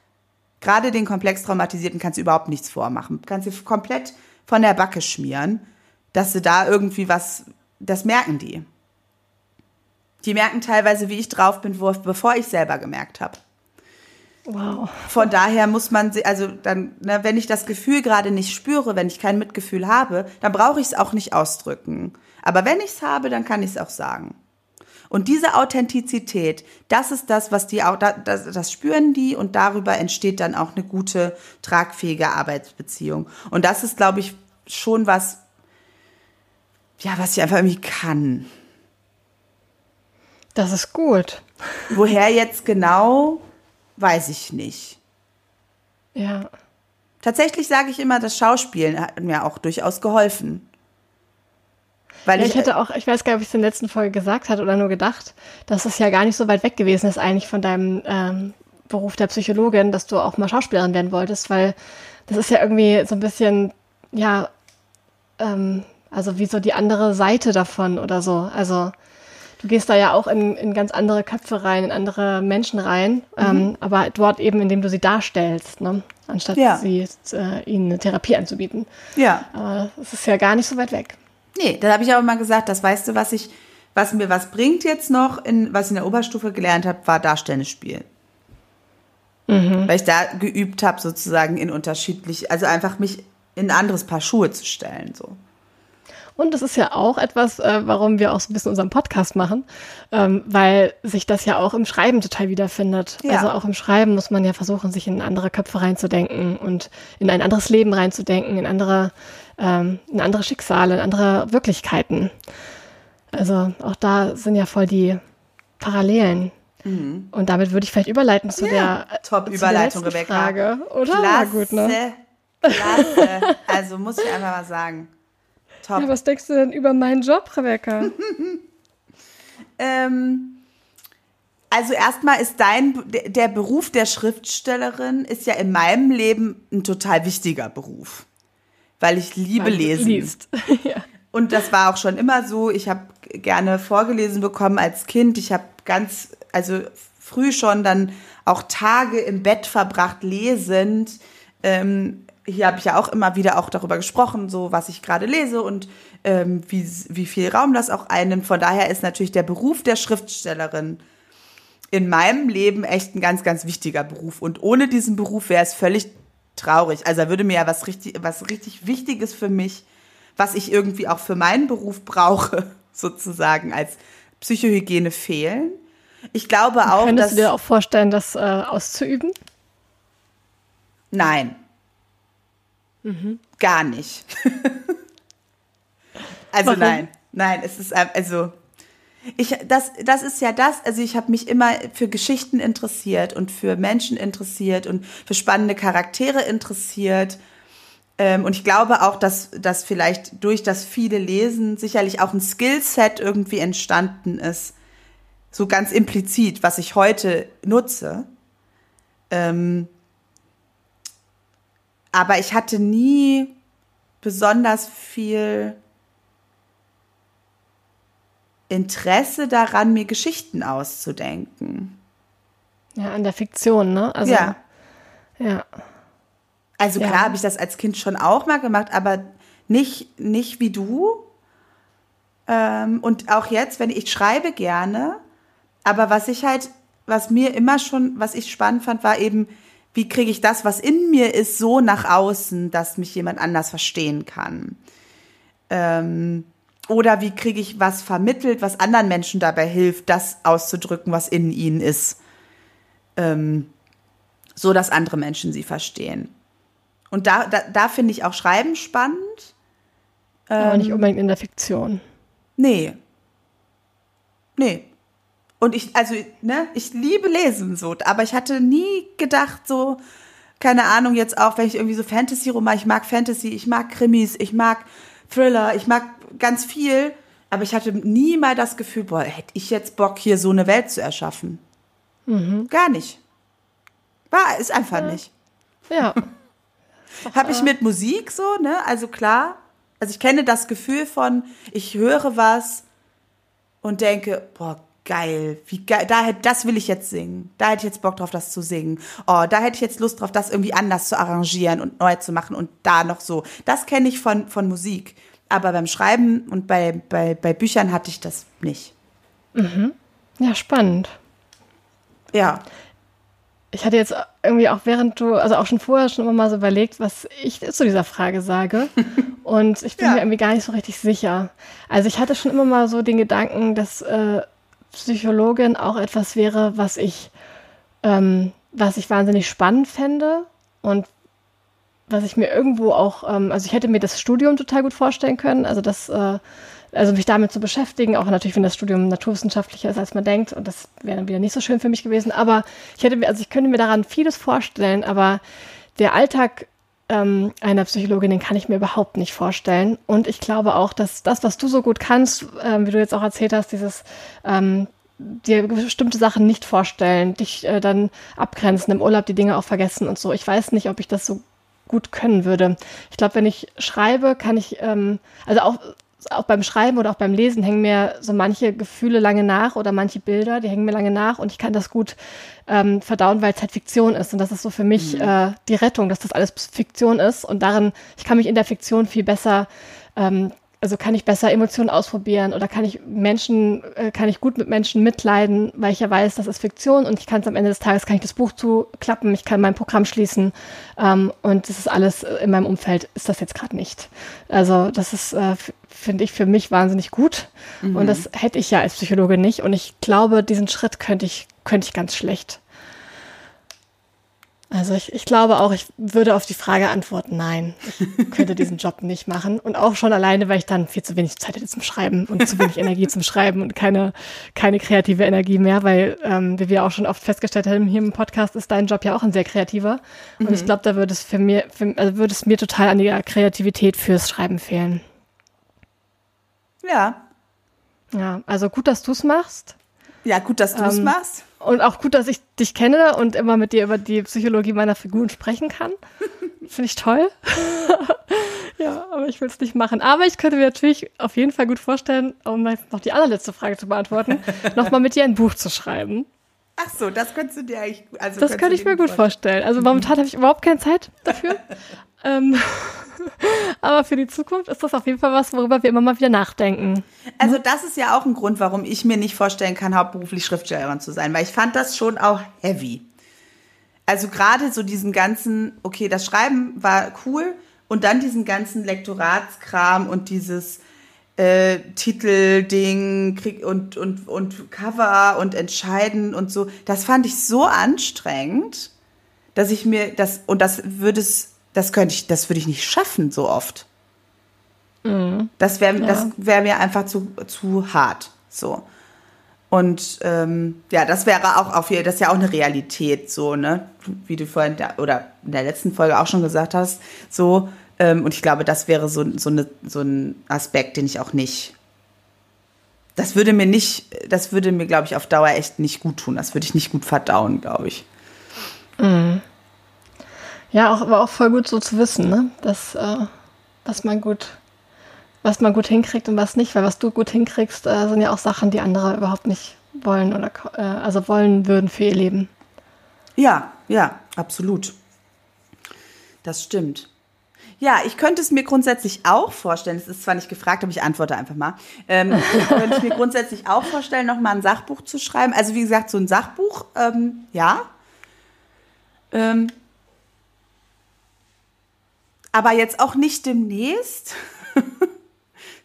Gerade den komplex Traumatisierten kannst du überhaupt nichts vormachen. Kannst du komplett von der Backe schmieren, dass du da irgendwie was, das merken die. Die merken teilweise, wie ich drauf bin, bevor ich selber gemerkt habe. Wow. Von daher muss man, sie- also dann, ne, wenn ich das Gefühl gerade nicht spüre, wenn ich kein Mitgefühl habe, dann brauche ich es auch nicht ausdrücken. Aber wenn ich es habe, dann kann ich es auch sagen. Und diese Authentizität, das ist das, was die, das, das spüren die und darüber entsteht dann auch eine gute, tragfähige Arbeitsbeziehung. Und das ist, glaube ich, schon was, ja, was ich einfach irgendwie kann. Das ist gut. Woher jetzt genau, weiß ich nicht. Ja. Tatsächlich sage ich immer, das Schauspielen hat mir auch durchaus geholfen. Weil Ja, ich, ich hätte auch, ich weiß gar nicht, ob ich es in der letzten Folge gesagt hatte oder nur gedacht, dass es ja gar nicht so weit weg gewesen ist eigentlich von deinem ähm, Beruf der Psychologin, dass du auch mal Schauspielerin werden wolltest, weil das ist ja irgendwie so ein bisschen, ja, ähm, also wie so die andere Seite davon oder so. Also du gehst da ja auch in, in ganz andere Köpfe rein, in andere Menschen rein, ähm, aber dort eben, indem du sie darstellst, ne? anstatt Ja. sie, äh, ihnen eine Therapie anzubieten. ja, Aber es ist ja gar nicht so weit weg. nee, da habe ich auch immer gesagt, das weißt du, was ich, was mir was bringt jetzt noch, in, was ich in der Oberstufe gelernt habe, war darstellendes Spiel. Weil ich da geübt habe, sozusagen in unterschiedlich, also einfach mich in ein anderes Paar Schuhe zu stellen, so. Und das ist ja auch etwas, äh, warum wir auch so ein bisschen unseren Podcast machen, ähm, weil sich das ja auch im Schreiben total wiederfindet. Ja. Also auch im Schreiben muss man ja versuchen, sich in andere Köpfe reinzudenken und in ein anderes Leben reinzudenken, in andere, ähm, in andere Schicksale, in andere Wirklichkeiten. Also auch da sind ja voll die Parallelen. Und damit würde ich vielleicht überleiten zu Mhm. Ja, der top zu Überleitung, der letzten Rebecca. Frage, oder? Klasse, gut, ne? klasse. Also muss ich einfach mal sagen. Top. Ja, was denkst du denn über meinen Job, Rebecca? Ähm, also erstmal ist dein, der- Beruf der Schriftstellerin ist ja in meinem Leben ein total wichtiger Beruf. Weil ich liebe Weil Lesen. Liest. ja. Und das war auch schon immer so. Ich habe gerne vorgelesen bekommen als Kind. Ich habe ganz, also früh schon dann auch Tage im Bett verbracht lesend. Ähm, hier habe ich ja auch immer wieder auch darüber gesprochen, so was ich gerade lese und ähm, wie, wie viel Raum das auch einnimmt. Von daher ist natürlich der Beruf der Schriftstellerin in meinem Leben echt ein ganz, ganz wichtiger Beruf. Und ohne diesen Beruf wäre es völlig traurig. Also da würde mir ja was richtig, was richtig Wichtiges für mich, was ich irgendwie auch für meinen Beruf brauche, sozusagen als Psychohygiene fehlen. Ich glaube auch, Könntest dass du dir auch vorstellen, das äh, auszuüben? nein, gar nicht. also Warum? nein, nein, es ist ein- also ich das das ist ja das. Also ich habe mich immer für Geschichten interessiert und für Menschen interessiert und für spannende Charaktere interessiert. Ähm, und ich glaube auch, dass, dass vielleicht durch das viele Lesen sicherlich auch ein Skillset irgendwie entstanden ist. So ganz implizit, was ich heute nutze. Ähm, aber ich hatte nie besonders viel Interesse daran, mir Geschichten auszudenken. Ja, an der Fiktion, ne? Also, ja. ja. Also Ja. klar habe ich das als Kind schon auch mal gemacht, aber nicht, nicht wie du. Ähm, und auch jetzt, wenn ich, ich schreibe gerne, aber was ich halt, was mir immer schon, was ich spannend fand, war eben, wie kriege ich das, was in mir ist, so nach außen, dass mich jemand anders verstehen kann. Ähm, oder wie kriege ich was vermittelt, was anderen Menschen dabei hilft, das auszudrücken, was in ihnen ist. Ähm, so dass andere Menschen sie verstehen. Und da, da, da finde ich auch Schreiben spannend. aber Ähm. nicht unbedingt in der Fiktion. Nee. Nee. Und ich, also, ne, ich liebe Lesen so, aber ich hatte nie gedacht, so, keine Ahnung, jetzt auch, wenn ich irgendwie so Fantasy-Roman, ich mag Fantasy, ich mag Krimis, ich mag Thriller, ich mag ganz viel, aber ich hatte nie mal das Gefühl, boah, hätte ich jetzt Bock, hier so eine Welt zu erschaffen. Gar nicht. War, ist einfach nicht. Ja. Habe ich mit Musik so, ne? Also klar. Also ich kenne das Gefühl von, ich höre was und denke, boah, geil, wie geil, da hätte, das will ich jetzt singen. Da hätte ich jetzt Bock drauf, das zu singen. Oh, da hätte ich jetzt Lust drauf, das irgendwie anders zu arrangieren und neu zu machen und da noch so. Das kenne ich von, von Musik. Aber beim Schreiben und bei, bei, bei Büchern hatte ich das nicht. ja, spannend. Ja. ich hatte jetzt irgendwie auch während du, also auch schon vorher schon immer mal so überlegt, was ich zu dieser Frage sage. Und ich bin ja. mir irgendwie gar nicht so richtig sicher. Also ich hatte schon immer mal so den Gedanken, dass äh, Psychologin auch etwas wäre, was ich, ähm, was ich wahnsinnig spannend fände und was ich mir irgendwo auch, ähm, also ich hätte mir das Studium total gut vorstellen können, also das, äh, also mich damit zu beschäftigen, auch natürlich, wenn das Studium naturwissenschaftlicher ist, als man denkt, und das wäre dann wieder nicht so schön für mich gewesen, aber ich hätte mir, also ich könnte mir daran vieles vorstellen, aber der Alltag ähm, einer Psychologin, den kann ich mir überhaupt nicht vorstellen. Und ich glaube auch, dass das, was du so gut kannst, ähm, wie du jetzt auch erzählt hast, dieses ähm, dir bestimmte Sachen nicht vorstellen, dich äh, dann abgrenzen, im Urlaub die Dinge auch vergessen und so. Ich weiß nicht, ob ich das so gut können würde. Ich glaube, wenn ich schreibe, kann ich, ähm, also auch, auch beim Schreiben oder auch beim Lesen hängen mir so manche Gefühle lange nach oder manche Bilder, die hängen mir lange nach und ich kann das gut ähm, verdauen, weil es halt Fiktion ist. Und das ist so für mich mhm. äh, die Rettung, dass das alles Fiktion ist. Und darin, ich kann mich in der Fiktion viel besser ähm, also kann ich besser Emotionen ausprobieren oder kann ich Menschen, äh, kann ich gut mit Menschen mitleiden, weil ich ja weiß, das ist Fiktion und ich kann es am Ende des Tages, kann ich das Buch zuklappen, ich kann mein Programm schließen ähm, und das ist alles äh, in meinem Umfeld, ist das jetzt gerade nicht. Also das ist, äh, finde ich, für mich wahnsinnig gut mhm. und das hätte ich ja als Psychologe nicht und ich glaube, diesen Schritt könnte ich, könnte ich ganz schlecht. Also ich, ich glaube auch, ich würde auf die Frage antworten, nein, ich könnte diesen Job nicht machen. Und auch schon alleine, weil ich dann viel zu wenig Zeit hätte zum Schreiben und zu wenig Energie zum Schreiben und keine, keine kreative Energie mehr, weil, ähm, wie wir auch schon oft festgestellt haben, hier im Podcast ist dein Job ja auch ein sehr kreativer. Mhm. Und ich mhm. glaube, da würde es für mir, für, also würde es mir total an der Kreativität fürs Schreiben fehlen. Ja. Ja, also gut, dass du es machst. Ja, gut, dass du es ähm, machst. Und auch gut, dass ich dich kenne und immer mit dir über die Psychologie meiner Figuren sprechen kann. Finde ich toll. ja, aber ich will es nicht machen. Aber ich könnte mir natürlich auf jeden Fall gut vorstellen, um noch die allerletzte Frage zu beantworten, nochmal mit dir ein Buch zu schreiben. Ach so, das könntest du dir eigentlich. Also das könnte ich mir gut vorstellen. Also momentan habe ich überhaupt keine Zeit dafür. Ähm, aber für die Zukunft ist das auf jeden Fall was, worüber wir immer mal wieder nachdenken. Also das ist ja auch ein Grund, warum ich mir nicht vorstellen kann, hauptberuflich Schriftstellerin zu sein, weil ich fand das schon auch heavy. Also gerade so diesen ganzen, okay, das Schreiben war cool und dann diesen ganzen Lektoratskram und dieses äh, Titelding und, und, und Cover und Entscheiden und so. Das fand ich so anstrengend, dass ich mir das, und das würde es, das könnte ich, das würde ich nicht schaffen so oft. Mhm. Das wäre ja. das wäre mir einfach zu, zu hart. So. Und ähm, ja, das wäre auch auf das ist ja auch eine Realität, so, ne? Wie du vorhin da, oder in der letzten Folge auch schon gesagt hast, so, ähm, und ich glaube, das wäre so, so, eine, so ein Aspekt, den ich auch nicht. Das würde mir nicht, das würde mir, glaube ich, auf Dauer echt nicht gut tun. Das würde ich nicht gut verdauen, glaube ich. Mhm. Ja, auch, aber auch voll gut so zu wissen, ne? Dass, äh, was man gut, was man gut hinkriegt und was nicht, weil was du gut hinkriegst, äh, sind ja auch Sachen, die andere überhaupt nicht wollen oder äh, also wollen würden für ihr Leben. Ja, ja, absolut. Das stimmt. Ja, ich könnte es mir grundsätzlich auch vorstellen, es ist zwar nicht gefragt, aber ich antworte einfach mal, ähm, könnte ich mir grundsätzlich auch vorstellen, nochmal ein Sachbuch zu schreiben. Also wie gesagt, so ein Sachbuch, ähm, ja. Ähm, aber jetzt auch nicht demnächst.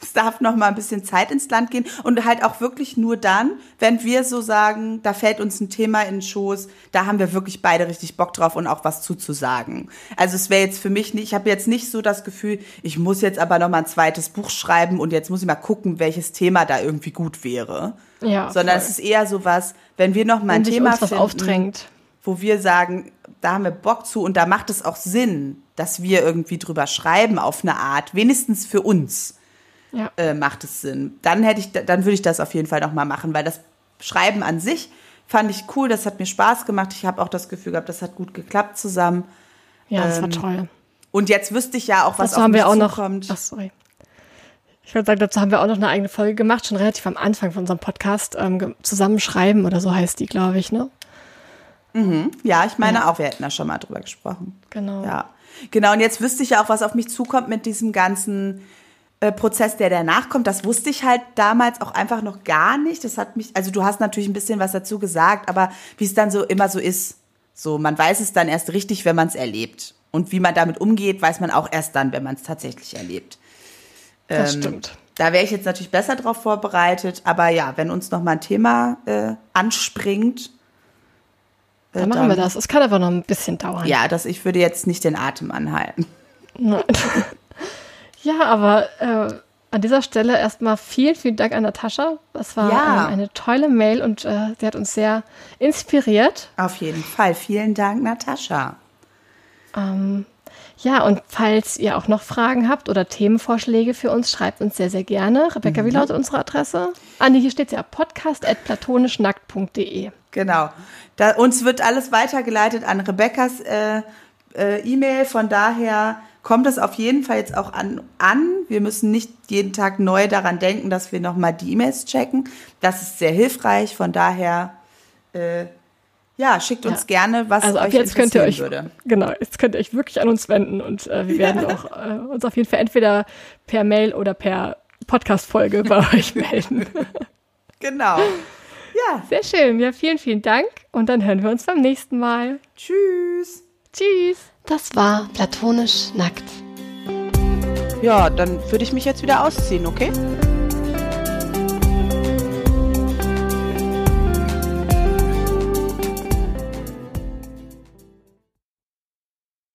es darf noch mal ein bisschen Zeit ins Land gehen und halt auch wirklich nur dann, wenn wir so sagen, da fällt uns ein Thema in den Schoß, da haben wir wirklich beide richtig Bock drauf und auch was zuzusagen. Also es wäre jetzt für mich nicht, ich habe jetzt nicht so das Gefühl, ich muss jetzt aber noch mal ein zweites Buch schreiben und jetzt muss ich mal gucken, welches Thema da irgendwie gut wäre. Ja, sondern voll. es ist eher so was, wenn wir noch mal ein Thema finden, aufdrängt. Wo wir sagen, da haben wir Bock zu und da macht es auch Sinn, dass wir irgendwie drüber schreiben auf eine Art, wenigstens für uns ja. äh, macht es Sinn. Dann hätte ich, dann würde ich das auf jeden Fall noch mal machen, weil das Schreiben an sich fand ich cool, das hat mir Spaß gemacht. Ich habe auch das Gefühl gehabt, das hat gut geklappt zusammen. Ja, das ähm, war toll. Und jetzt wüsste ich ja auch, was dazu auf haben wir auch zukommt. noch. Ach, sorry. Ich würde sagen, dazu haben wir auch noch eine eigene Folge gemacht, schon relativ am Anfang von unserem Podcast. Ähm, Zusammenschreiben oder so heißt die, glaube ich, ne? Mhm. Ja, ich meine ja. auch, wir hätten da schon mal drüber gesprochen. Genau. Ja. Genau, und jetzt wüsste ich ja auch, was auf mich zukommt mit diesem ganzen äh, Prozess, der danach kommt, das wusste ich halt damals auch einfach noch gar nicht. Das hat mich, also du hast natürlich ein bisschen was dazu gesagt, aber wie es dann so immer so ist, So, man weiß es dann erst richtig, wenn man es erlebt. Und wie man damit umgeht, weiß man auch erst dann, wenn man es tatsächlich erlebt. Das Ähm, stimmt. Da wäre ich jetzt natürlich besser drauf vorbereitet, aber ja, wenn uns noch mal ein Thema äh, anspringt, Dann machen wir das. Es kann aber noch ein bisschen dauern. Ja, dass ich würde jetzt nicht den Atem anhalten. Ja, aber äh, an dieser Stelle erstmal vielen, vielen Dank an Natascha. Das war Ja. ähm, eine tolle Mail und äh, sie hat uns sehr inspiriert. Auf jeden Fall. Vielen Dank, Natascha. Ähm, ja, und falls ihr auch noch Fragen habt oder Themenvorschläge für uns, schreibt uns sehr, sehr gerne. Rebecca, wie lautet unsere Adresse? Ah, nee, hier steht ja podcast.platonischnackt.de. Genau. Da, uns wird alles weitergeleitet an Rebekkas äh, äh, E-Mail. Von daher kommt es auf jeden Fall jetzt auch an, an. Wir müssen nicht jeden Tag neu daran denken, dass wir nochmal die E-Mails checken. Das ist sehr hilfreich. Von daher, äh, ja, schickt uns Ja. gerne, was Also euch jetzt könnt ihr euch, würde. genau, jetzt könnt ihr euch wirklich an uns wenden und äh, wir werden auch äh, uns auf jeden Fall entweder per Mail oder per Podcast-Folge bei euch melden. Genau. Ja, Sehr schön. Ja, vielen, vielen Dank. Und dann hören wir uns beim nächsten Mal. tschüss. Tschüss. Das war Platonisch Nackt. Ja, dann würde ich mich jetzt wieder ausziehen, okay?